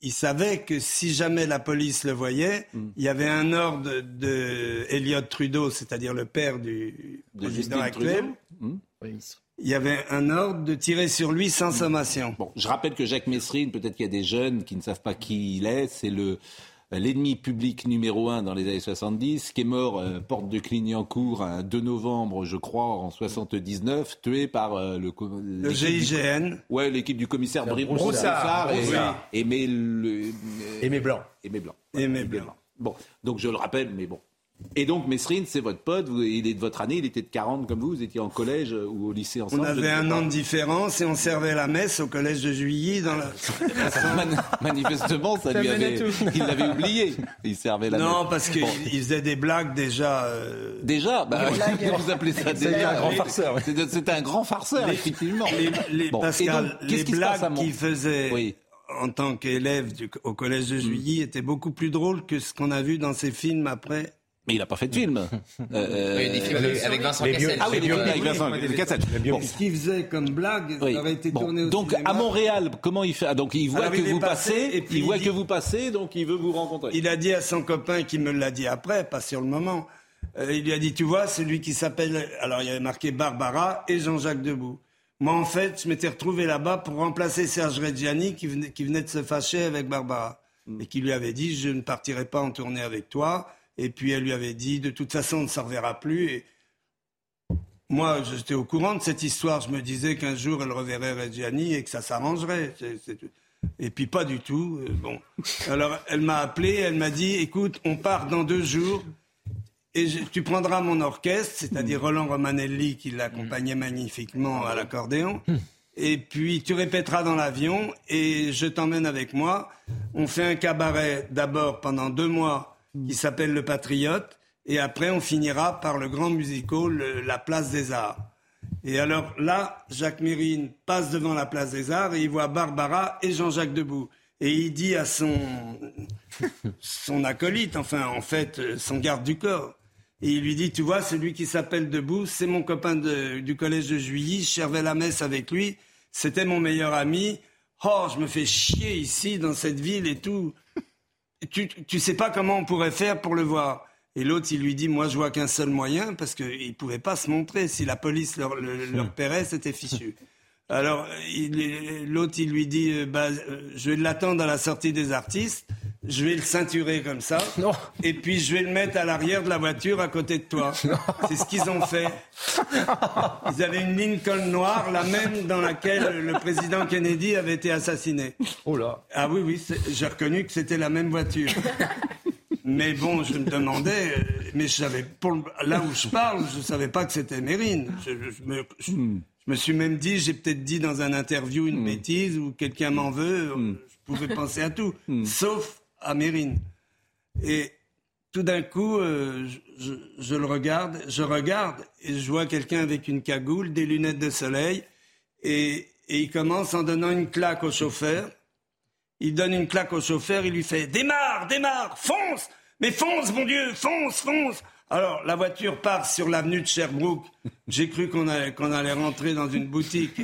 il savait que si jamais la police le voyait, Mmh. il y avait un ordre de Elliott Trudeau, c'est-à-dire le père du De président actuel. Hmm. Il y avait un ordre de tirer sur lui sans sommation. Bon, je rappelle que Jacques Messrine, peut-être qu'il y a des jeunes qui ne savent pas qui il est, c'est le l'ennemi public numéro un dans les années 70, qui est mort euh, porte de Clignancourt un 2 novembre, je crois, en 79, tué par euh, le, du- GIGN. Ouais, l'équipe du commissaire Bri- Broussard. Broussard et-. Aimé Blanc. Aimé Blanc. Aimé Blanc. Bon, donc je le rappelle, mais bon. Et donc, Mesrine, c'est votre pote, il est de votre année, il était de 40 comme vous, vous étiez en collège ou au lycée ensemble On avait un an de différence et on servait la messe au collège de Juilly. Dans la... Manifestement, ça, lui avait, il l'avait oublié. Il servait la non, messe. parce qu'il faisait des blagues déjà. Euh... Déjà bah, Vous appelez ça déjà un grand farceur. C'était un grand farceur, effectivement. Les, les, bon. Pascal, donc, les blagues qu'il faisait oui. en tant qu'élève au collège de Juilly mm. étaient beaucoup plus drôles que ce qu'on a vu dans ses films après mais il n'a pas fait de film. Euh, oui, des films avec, avec Vincent Cassel. Ah oui, des films avec Vincent Cassel. Bon. Ce qu'il faisait comme blague, oui. aurait été bon. tourné au Donc cinéma. à Montréal, comment il fait ah, Donc il voit Alors, que il vous passé, passez, et puis il voit il que vous passez, donc il veut vous rencontrer. Il a dit à son copain qui me l'a dit après, pas sur le moment. euh, il lui a dit, tu vois, celui qui s'appelle. Alors il y avait marqué Barbara et Jean-Jacques Debout. Moi, en fait, je m'étais retrouvé là-bas pour remplacer Serge Reggiani qui venait, qui venait de se fâcher avec Barbara et qui lui avait dit, je ne partirai pas en tournée avec toi. Et puis elle lui avait dit, de toute façon, on ne s'en reverra plus. Et moi, j'étais au courant de cette histoire. Je me disais qu'un jour, elle reverrait Reggiani et que ça s'arrangerait. Et puis pas du tout. euh, Bon. Alors elle m'a appelé, elle m'a dit, écoute, on part dans deux jours. Et je- tu prendras mon orchestre, c'est-à-dire Roland Romanelli qui l'accompagnait magnifiquement à l'accordéon. Et puis tu répéteras dans l'avion et je t'emmène avec moi. On fait un cabaret d'abord pendant deux mois qui s'appelle Le Patriote. Et après on finira par le grand musical le- La Place des Arts. Et alors là, Jacques Mérine passe devant la place des Arts et il voit Barbara et Jean-Jacques Debout. Et il dit à son, son acolyte, enfin en fait euh, son garde du corps, et il lui dit, tu vois, celui qui s'appelle Debout, c'est mon copain de- du collège de Juilly, je servais la messe avec lui, c'était mon meilleur ami. Oh, je me fais chier ici, dans cette ville et tout. Tu, tu sais pas comment on pourrait faire pour le voir. Et l'autre, il lui dit, moi, je vois qu'un seul moyen, parce qu'il ne pouvait pas se montrer. Si la police leur, le, leur repérait, c'était fichu. Alors, l'autre, il lui dit, euh, bah, euh, je vais l'attendre à la sortie des artistes, je vais le ceinturer comme ça, et puis je vais le mettre à l'arrière de la voiture à côté de toi. C'est ce qu'ils ont fait. Ils avaient une Lincoln noire, la même dans laquelle le président Kennedy avait été assassiné. Oh là. Ah oui, oui, j'ai reconnu que c'était la même voiture. Mais bon, je me demandais, euh, mais je savais, pour là où je parle, je ne savais pas que c'était Mérine. Je, je- je me, je- me suis même dit, j'ai peut-être dit dans un interview une bêtise ou quelqu'un m'en veut. euh, Je pouvais penser à tout, sauf à Mérine. Et tout d'un coup, euh, je, je- je le regarde, je regarde et je vois quelqu'un avec une cagoule, des lunettes de soleil, et, et il commence en donnant une claque au chauffeur. Il donne une claque au chauffeur, il lui fait Démarre, démarre, fonce Mais fonce, mon Dieu, fonce, fonce Alors, la voiture part sur l'avenue de Sherbrooke. J'ai cru qu'on allait, rentrer dans une boutique.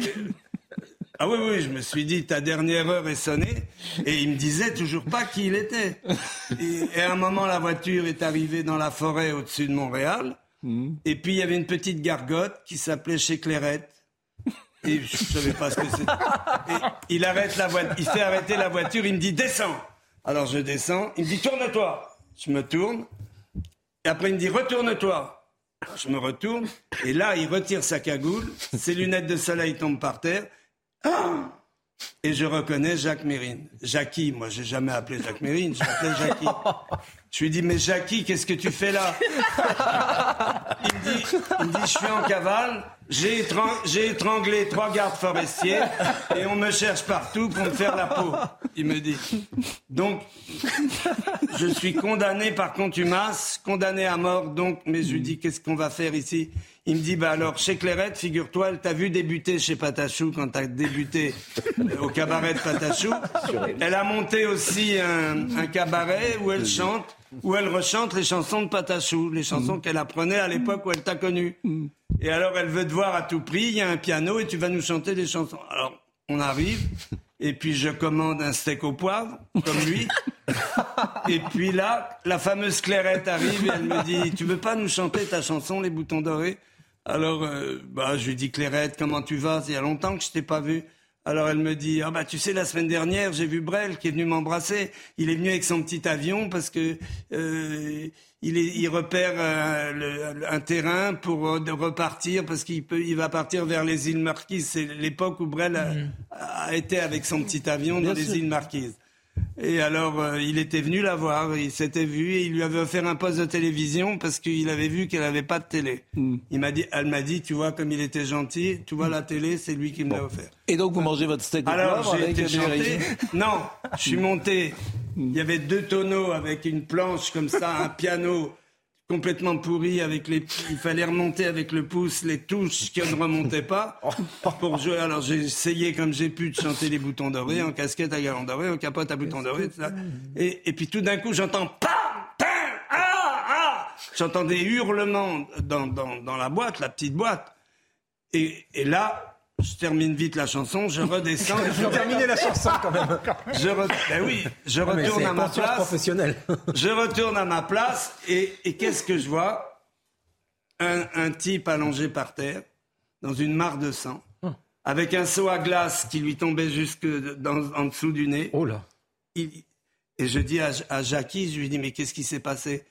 Ah oui, oui, je me suis dit, ta dernière heure est sonnée. Et il me disait toujours pas qui il était. Et, et à un moment, la voiture est arrivée dans la forêt au-dessus de Montréal. Et puis, il y avait une petite gargote qui s'appelait chez Clairette. Et je savais pas ce que c'était. Il arrête la voiture, il fait arrêter la voiture, il me dit descends. Alors je descends, il me dit tourne-toi. Je me tourne. Et après il me dit retourne-toi. Je me retourne et là il retire sa cagoule, ses lunettes de soleil tombent par terre. Ah et je reconnais Jacques Mérine. Jackie, moi j'ai jamais appelé Jacques Mérine, Jackie. Je lui dis mais Jackie, qu'est-ce que tu fais là il me, dit, il je suis en cavale, j'ai étranglé trois gardes forestiers et on me cherche partout pour me faire la peau. Il me dit. Donc, je suis condamné par contumace, condamné à mort. Donc, mais je lui dis, qu'est-ce qu'on va faire ici? Il me dit, bah alors, chez Clairette, figure-toi, elle t'a vu débuter chez Patachou quand t'as débuté euh, au cabaret de Patachou. Elle a monté aussi un, cabaret où elle chante, où elle rechante les chansons de Patachou, les chansons qu'elle apprenait à l'époque où elle t'a connu. Et alors, elle veut te voir à tout prix, il y a un piano et tu vas nous chanter des chansons. Alors, on arrive, et puis je commande un steak au poivre, comme lui. Et puis là, la fameuse Clairette arrive et elle me dit Tu veux pas nous chanter ta chanson, Les Boutons Dorés? Alors, euh, bah, je lui dis Clairette, comment tu vas? Il y a longtemps que je t'ai pas vu. Alors elle me dit ah bah tu sais la semaine dernière j'ai vu Brel qui est venu m'embrasser. Il est venu avec son petit avion parce que euh, il, est, il repère euh, le- un terrain pour euh, de repartir parce qu'il peut il va partir vers les îles Marquises. C'est l'époque où Brel a, a été avec son petit avion dans les îles Marquises. Et alors, euh, il était venu la voir, il s'était vu, et il lui avait offert un poste de télévision parce qu'il avait vu qu'elle n'avait pas de télé. Hmm. Il m'a dit, elle m'a dit, tu vois, comme il était gentil, tu vois la télé, c'est lui qui me l'a offert. Et donc, vous mangez votre steak de Alors, j'ai été chanté. Non, je suis monté. Il y avait deux tonneaux avec une planche comme ça, un piano complètement pourri avec les il fallait remonter avec le pouce les touches qui ne remontaient pas. Pour jouer alors j'ai essayé comme j'ai pu de chanter les boutons dorés en casquette à galon doré en capote à boutons dorés Et, et puis tout d'un coup j'entends pam pam ah ah. J'entends des hurlements dans, dans, dans la boîte la petite boîte. Et, et là je termine vite la chanson, je redescends. je vais terminer la chanson quand même. Je ben oui, je retourne à ma place. Professionnelle. je retourne à ma place et, et qu'est-ce que je vois? Un, un, type allongé par terre dans une mare de sang, oh. avec un seau à glace qui lui tombait jusque dans, en dessous du nez. Oh là. Il, et je dis à, à Jackie, je lui dis mais qu'est-ce qui s'est passé?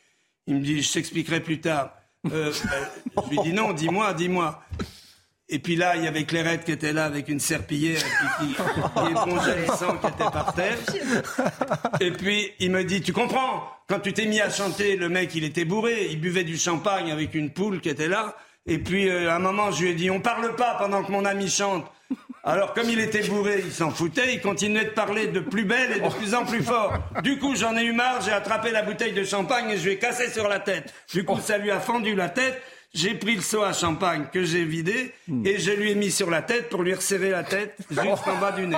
Il me dit je t'expliquerai plus tard. Euh, ben, je lui dis non, dis-moi, dis-moi. Et puis là, il y avait Clairette qui était là avec une serpillière qui, qui, qui épongeait le sang qui était par terre. Et puis il me dit, tu comprends Quand tu t'es mis à chanter, le mec, il était bourré, il buvait du champagne avec une poule qui était là. Et puis euh, à un moment, je lui ai dit, on parle pas pendant que mon ami chante. Alors comme il était bourré, il s'en foutait, il continuait de parler de plus belle et de plus en plus fort. Du coup, j'en ai eu marre, j'ai attrapé la bouteille de champagne et je lui ai cassé sur la tête. Du coup, ça lui a fendu la tête j'ai pris le seau à champagne que j'ai vidé hmm. et je lui ai mis sur la tête pour lui resserrer la tête juste en bas du nez.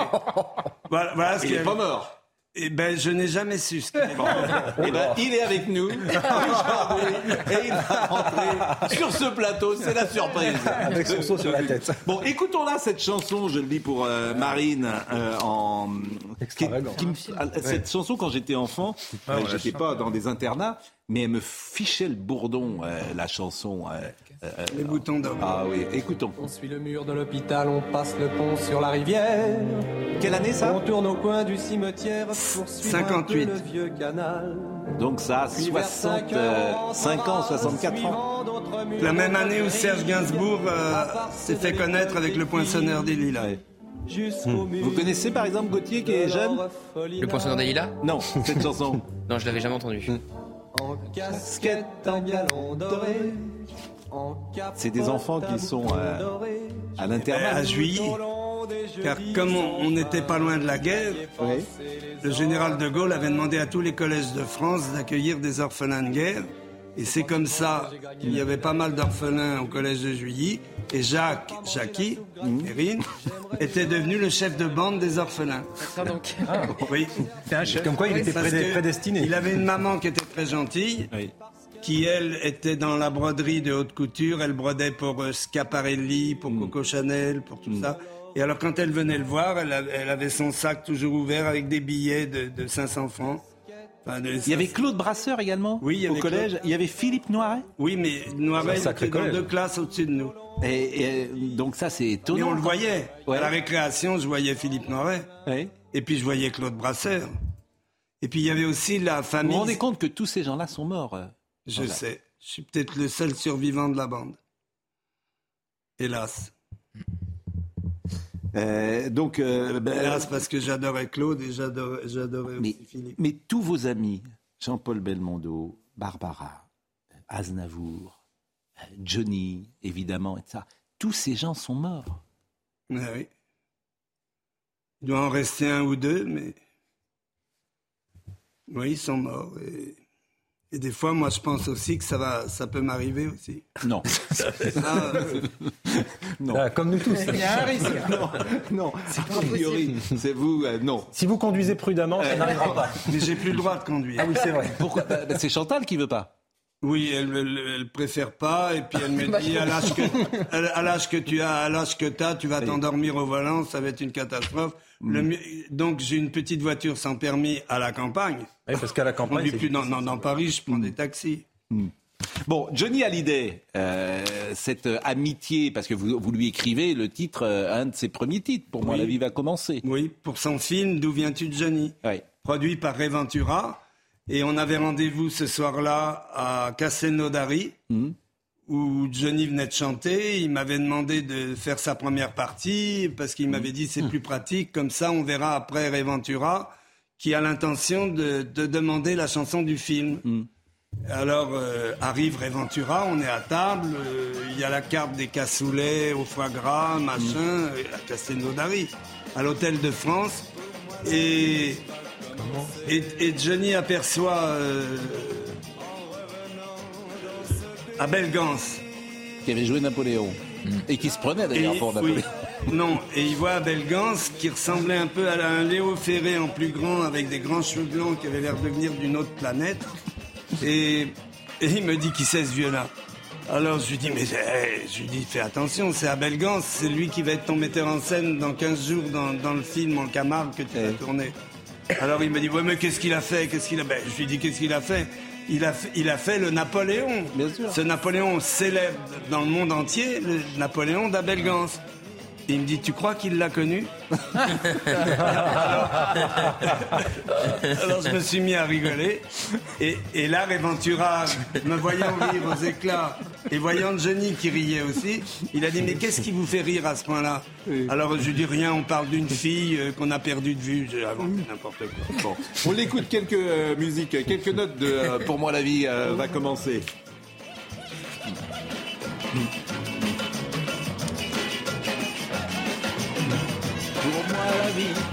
Voilà, voilà ce il n'est pas mort. Eh ben, je n'ai jamais su ce qu'il est. eh ben, il est avec nous aujourd'hui et il va rentrer sur ce plateau. C'est la surprise. Avec son seau sur la tête. Bon, écoutons là cette chanson. Je le dis pour euh, Marine euh, en. cette chanson quand j'étais enfant, ah, euh, j'étais pas dans des internats, mais elle me fichait le bourdon, euh, la chanson. Euh, euh, Les boutons d'or. Ah oui, écoutons. On suit le mur de l'hôpital, on passe le pont sur la rivière. Quelle année ça? On tourne au coin du cimetière pour 58. le vieux canal. Donc ça, 65 ans, 64 ans. La même année où Serge Gainsbourg s'est fait connaître avec le poinçonneur des lilas. Hmm. Vous connaissez par exemple Gauthier qui est jeune? Le poinçonneur des lilas Non, cette chanson. non, je l'avais jamais entendu. Hmm. En casquette, en galon doré. C'est des enfants qui sont euh, à l'internat. À Juilly. Car comme on n'était pas loin de la guerre, le général de Gaulle avait demandé à tous les collèges de France d'accueillir des orphelins de guerre. Et c'est comme ça qu'il y avait pas mal d'orphelins au collège de Juilly. Et Jacques, Jackie, Perrine, était devenu le chef de bande des orphelins. Donc. Ah, oui. Comme quoi il était prédestiné. Il avait une maman qui était très gentille. Qui elle était dans la broderie de haute couture, elle brodait pour euh, Scaparelli, pour mm. Coco Chanel, pour tout mm. ça. Et alors quand elle venait le voir, elle, avait son sac toujours ouvert avec des billets de, de 500 francs. Il y avait Claude Brasseur également oui, au collège. Il y avait Philippe Noiret. Oui, mais Noiret était dans deux classes au-dessus de nous. Et, donc ça, c'est étonnant. Et on le voyait. À la récréation, je voyais Philippe Noiret. Et puis je voyais Claude Brasseur. Et puis il y avait aussi la famille. Vous vous rendez compte que tous ces gens-là sont morts euh, Je sais. Je suis peut-être le seul survivant de la bande. Hélas. Euh, donc, euh, ben, parce que j'adorais Claude et j'adorais, aussi Philippe. Mais tous vos amis, Jean-Paul Belmondo, Barbara, Aznavour, Johnny, évidemment, et ça, tous ces gens sont morts. Ah oui. Il doit en rester un ou deux, mais. Oui, ils sont morts. Et... Et des fois, moi, je pense aussi que ça va, ça peut m'arriver aussi. Non. Ah, non. Ah, comme nous tous. Il y a un risque. Non, non. C'est a priori, c'est vous, euh, non. Si vous conduisez prudemment, ça n'arrivera pas. Mais j'ai plus le droit de conduire. Ah oui, c'est vrai. Pourquoi bah, bah, C'est Chantal qui veut pas. Oui, elle, elle, préfère pas, et puis elle me dit à l'âge que, à l'âge que tu as, à l'âge que as, tu vas t'endormir au volant, ça va être une catastrophe. Mm. donc j'ai une petite voiture sans permis à la campagne. Oui, parce qu'à la campagne. plus dans, dans, Paris, je prends des taxis. Mm. Bon, Johnny Hallyday, euh, cette amitié, parce que vous, vous, lui écrivez le titre, euh, un de ses premiers titres, pour moi, la vie va commencer. Oui, pour son film D'où viens-tu, Johnny oui. Produit par Reventura. Et on avait rendez-vous ce soir-là à Castelnaudary. Où Johnny venait de chanter. Il m'avait demandé de faire sa première partie parce qu'il m'avait dit c'est plus pratique. Comme ça, on verra après Reventura qui a l'intention de, demander la chanson du film. Hmm. Alors euh, arrive Réventura, on est à table, euh, il y a la carte des cassoulets au foie gras, machin, mm. la Castelnau d'Ari, à l'hôtel de France. Et, et, Johnny aperçoit euh, Abel Gans. Qui avait joué Napoléon. Mm. Et qui se prenait d'ailleurs pour Napoléon. non, et il voit Abel Gans qui ressemblait un peu à un Léo Ferré en plus grand avec des grands cheveux blancs qui avait l'air de venir d'une autre planète. Et, il me dit qui c'est ce vieux-là? Alors je lui dis, mais eh, je lui dis, fais attention, c'est Abel Gans, c'est lui qui va être ton metteur en scène dans 15 jours dans, le film En Camargue que tu vas tourner. Alors il me dit, ouais, mais qu'est-ce qu'il a fait? Qu'est-ce qu'il a ben, Je lui dis, qu'est-ce qu'il a fait? Il a, fait, il a fait le Napoléon. Bien sûr. Ce Napoléon célèbre dans le monde entier, le Napoléon d'Abel Il me dit, tu crois qu'il l'a connu alors, je me suis mis à rigoler. Et, et là, Réventura, me voyant rire aux éclats et voyant Johnny qui riait aussi, il a dit, mais qu'est-ce qui vous fait rire à ce point-là Alors je lui dis rien, on parle d'une fille euh, qu'on a perdue de vue. J'ai n'importe quoi. On l'écoute quelques euh, musiques, quelques notes de euh, Pour moi la vie va commencer.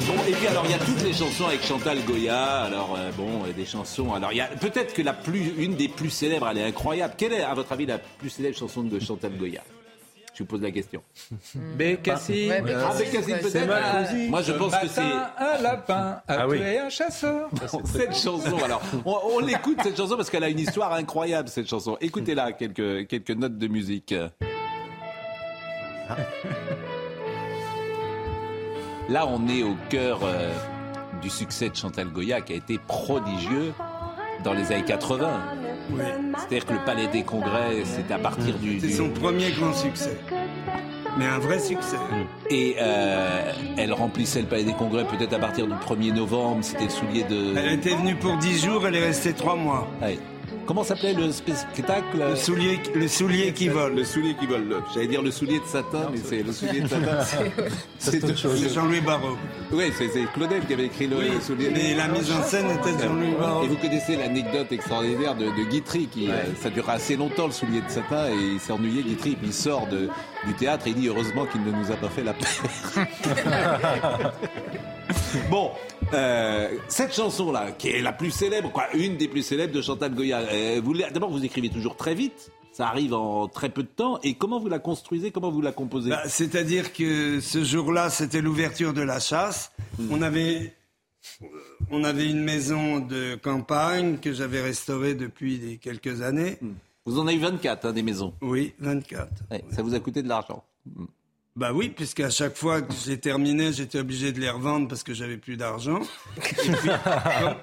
Bon, et puis alors il y a toutes les chansons avec Chantal Goya. Alors euh, bon, des chansons. Alors il y a peut-être que la plus, une des plus célèbres, elle est incroyable. Quelle est, à votre avis, la plus célèbre chanson de Chantal Goya? Je vous pose la question. Bécassine. Ouais, ah, Bécassine peut-être. Moi, je pense que c'est un lapin a ah, tué un chasseur. cette chanson, alors, on, l'écoute cette chanson parce qu'elle a une histoire incroyable cette chanson. Écoutez-la quelques quelques notes de musique. Ah. Là, on est au cœur euh, du succès de Chantal Goya qui a été prodigieux dans les années 80. C'est-à-dire que le Palais des Congrès, c'est à partir du... C'est son premier grand succès. Mais un vrai succès. Et euh, elle remplissait le Palais des Congrès peut-être à partir du 1er novembre. C'était le soulier de... Elle était venue pour 10 jours, elle est restée 3 mois. Comment s'appelait le spectacle Le soulier, le soulier qui vole. Le soulier qui vole. J'allais dire le soulier de satin, mais c'est le soulier de satin. c'est Jean-Louis Barrault. Oui, c'est Claudel qui avait écrit le, soulier. Mais la mise en scène était de Jean-Louis Barrault. Et vous connaissez l'anecdote extraordinaire de, Guitry, qui euh, ça dure assez longtemps le soulier de satin, et il s'est ennuyé Guitry, puis il sort de, du théâtre et il dit heureusement qu'il ne nous a pas fait la paix. bon, euh, cette chanson-là, qui est la plus célèbre, quoi, une des plus célèbres de Chantal Goya, d'abord vous écrivez toujours très vite. Ça arrive en très peu de temps. Et comment vous la construisez? Comment vous la composez? Bah, C'est-à-dire que ce jour-là, c'était l'ouverture de la chasse. Hmm. On avait on avait une maison de campagne que j'avais restaurée depuis quelques années. Hmm. Vous en avez 24, hein, des maisons Oui, 24. Ça vous a coûté de l'argent hmm. Bah oui, puisqu'à chaque fois que j'ai terminé, j'étais obligé de les revendre parce que j'avais plus d'argent.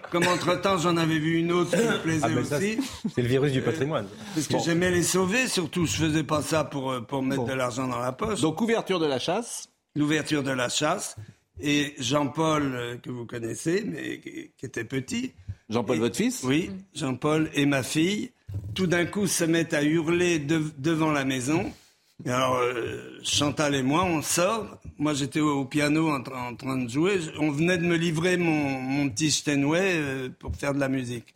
comme, entre-temps j'en avais vu une autre qui me plaisait ah, aussi. C'est le virus du patrimoine. parce que j'aimais les sauver, surtout je faisais pas ça pour, euh, pour mettre de l'argent dans la poche. Donc ouverture de la chasse L'ouverture de la chasse. Et Jean-Paul, euh, que vous connaissez, mais qui, était petit. Jean-Paul, votre fils? Oui, Jean-Paul et ma fille, tout d'un coup se mettent à hurler devant la maison. Alors, euh, Chantal et moi, on sort. Moi, j'étais au, piano en, train de jouer. On venait de me livrer mon, petit Steinway euh, pour faire de la musique.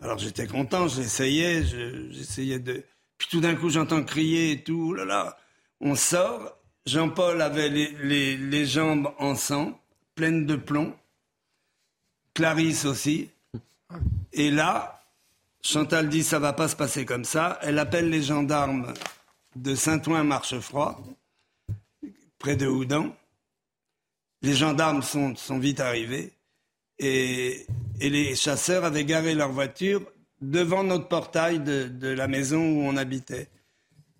Alors, j'étais content, j'essayais, j'essayais de... Puis tout d'un coup, j'entends crier et tout. Oh là là, on sort. Jean-Paul avait les, les jambes en sang, pleines de plomb. Clarisse aussi. Et là, Chantal dit ça va pas se passer comme ça. Elle appelle les gendarmes de Saint-Ouen-Marchefroid, près de Houdan. Les gendarmes sont, sont vite arrivés et, les chasseurs avaient garé leur voiture devant notre portail de, la maison où on habitait.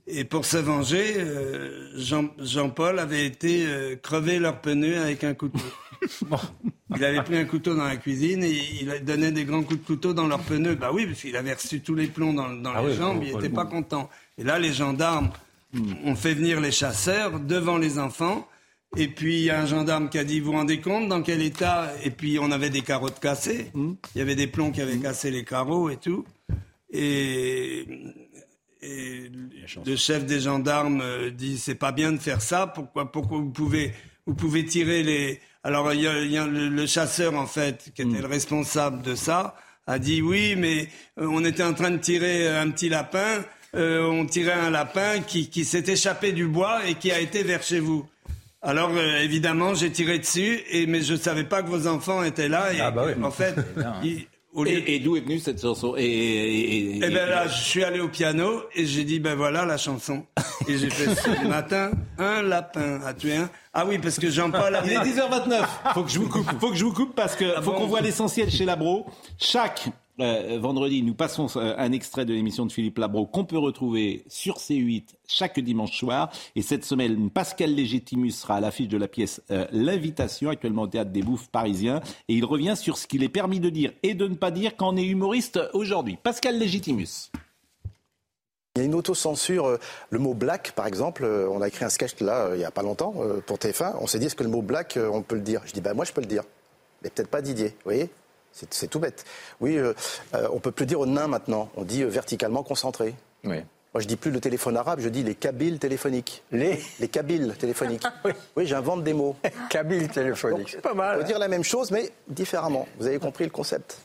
Et pour se venger, euh, Jean-Paul avait été euh, crever leurs pneus avec un couteau. Il avait pris un couteau dans la cuisine et il donnait des grands coups de couteau dans leurs pneus. Bah oui, parce qu'il avait reçu tous les plombs dans, ah les jambes, il n'était pas content. Et là, les gendarmes ont fait venir les chasseurs devant les enfants. Et puis, il y a un gendarme qui a dit, vous vous rendez compte dans quel état? Et puis, on avait des carreaux de cassés. Hmm. Il y avait des plombs qui avaient cassé les carreaux et tout. Et, le chef des gendarmes euh, dit, c'est pas bien de faire ça. Pourquoi, pourquoi vous pouvez, vous pouvez tirer les Alors il y a, le, chasseur en fait qui était hmm. le responsable de ça a dit oui, mais euh, on était en train de tirer un petit lapin, euh, on tirait un lapin qui, qui s'est échappé du bois et qui a été vers chez vous. Alors euh, évidemment, j'ai tiré dessus, et, mais je ne savais pas que vos enfants étaient là. Et, ah bah En fait, et, d'où est venue cette chanson et, et, ben là, je suis allé au piano et j'ai dit ben voilà la chanson. Et j'ai fait ce matin un lapin a tué un? Ah oui, parce que Jean-Paul. Il est 10h29. Faut que je vous coupe. Faut que je vous coupe parce que ah faut qu'on voit l'essentiel chez Labro. Chaque euh, vendredi, nous passons euh, un extrait de l'émission de Philippe Labro qu'on peut retrouver sur C8 chaque dimanche soir. Et cette semaine, Pascal Légitimus sera à l'affiche de la pièce euh, L'invitation, actuellement au théâtre des Bouffes parisiens. Et il revient sur ce qu'il est permis de dire et de ne pas dire quand on est humoriste aujourd'hui. Pascal Légitimus. Il y a une autocensure. Le mot black, par exemple, on a écrit un sketch là, il n'y a pas longtemps, pour TF1. On s'est dit, est-ce que le mot black, on peut le dire? Je dis, bah, moi, je peux le dire. Mais peut-être pas Didier, vous voyez? C'est tout bête. Oui, euh, euh, on peut plus dire au nain maintenant. On dit euh, verticalement concentré. Oui. Moi, je dis plus le téléphone arabe, je dis les kabyles téléphoniques. Les Les kabyles téléphoniques. oui, oui j'invente des mots. kabyles téléphoniques, c'est pas mal. On peut dire la même chose, mais différemment. Vous avez compris le concept.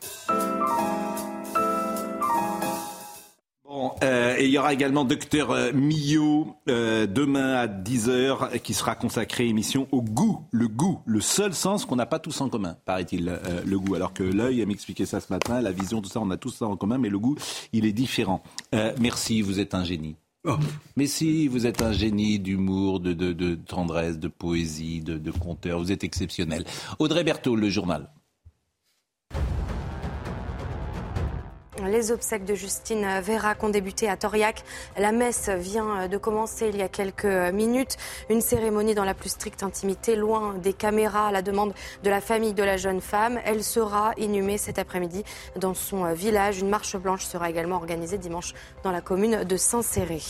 Euh, et il y aura également Docteur euh, Millot euh, demain à 10h qui sera consacré émission au goût. Le goût, le seul sens qu'on n'a pas tous en commun, paraît-il, le goût. Alors que l'œil a m'expliqué ça ce matin, la vision, tout ça, on a tous ça en commun, mais le goût, il est différent. merci, vous êtes un génie. Oh. Mais si, vous êtes un génie d'humour, de, de, tendresse, de poésie, de, de conteur, vous êtes exceptionnel. Audrey Berthaud, le journal. Les obsèques de Justine Vérac ont débuté à Toriac. La messe vient de commencer il y a quelques minutes. Une cérémonie dans la plus stricte intimité, loin des caméras, à la demande de la famille de la jeune femme. Elle sera inhumée cet après-midi dans son village. Une marche blanche sera également organisée dimanche dans la commune de Saint-Céré.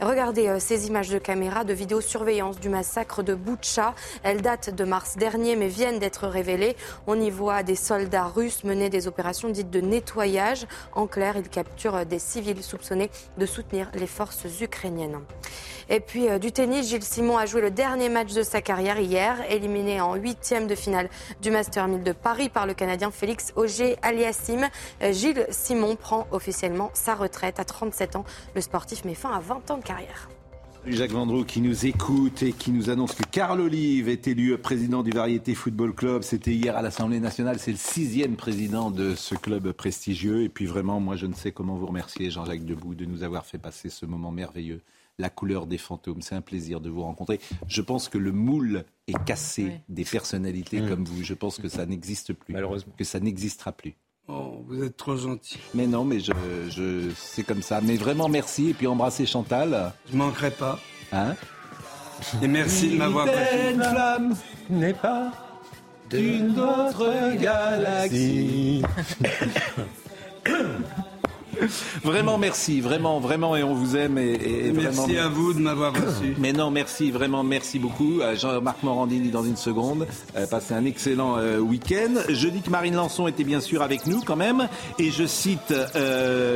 Regardez euh, ces images de caméra de vidéosurveillance du massacre de Boutcha. Elles datent de mars dernier mais viennent d'être révélées. On y voit des soldats russes mener des opérations dites de nettoyage. En clair, ils capturent des civils soupçonnés de soutenir les forces ukrainiennes. Et puis euh, du tennis, Gilles Simon a joué le dernier match de sa carrière hier, éliminé en huitième de finale du Master 1000 de Paris par le Canadien Félix Auger Aliassim. Euh, Gilles Simon prend officiellement sa retraite à 37 ans. Le sportif met fin à 20 ans de carrière. Jacques Vendroux qui nous écoute et qui nous annonce que Carl Olive est élu président du Variété Football Club. C'était hier à l'Assemblée nationale. C'est le sixième président de ce club prestigieux. Et puis vraiment, moi, je ne sais comment vous remercier, Jean-Jacques Debout, de nous avoir fait passer ce moment merveilleux. La couleur des fantômes. C'est un plaisir de vous rencontrer. Je pense que le moule est cassé des personnalités mmh. comme vous. Je pense que ça n'existe plus. Malheureusement. Que ça n'existera plus. Oh, vous êtes trop gentil. Mais non, mais je, je c'est comme ça. Mais vraiment merci et puis embrasser Chantal. Je manquerai pas. Hein Et merci de m'avoir Une flamme n'est pas d'une autre galaxie. Vraiment merci, vraiment, vraiment, et on vous aime. Et, merci à vous de m'avoir reçu. Mais non, merci, vraiment, merci beaucoup. Euh, Jean-Marc Morandini dans une seconde. Euh, passez un excellent euh, week-end. Je dis que Marine Lançon était bien sûr avec nous quand même. Et je cite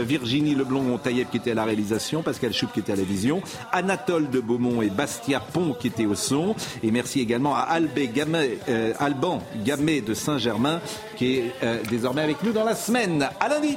Virginie Leblond-Tailleb qui était à la réalisation, Pascal Choup qui était à la vision, Anatole de Beaumont et Bastia Pont qui étaient au son. Et merci également à Albé Gamet, Alban Gamet de Saint-Germain qui est désormais avec nous dans la semaine. À lundi.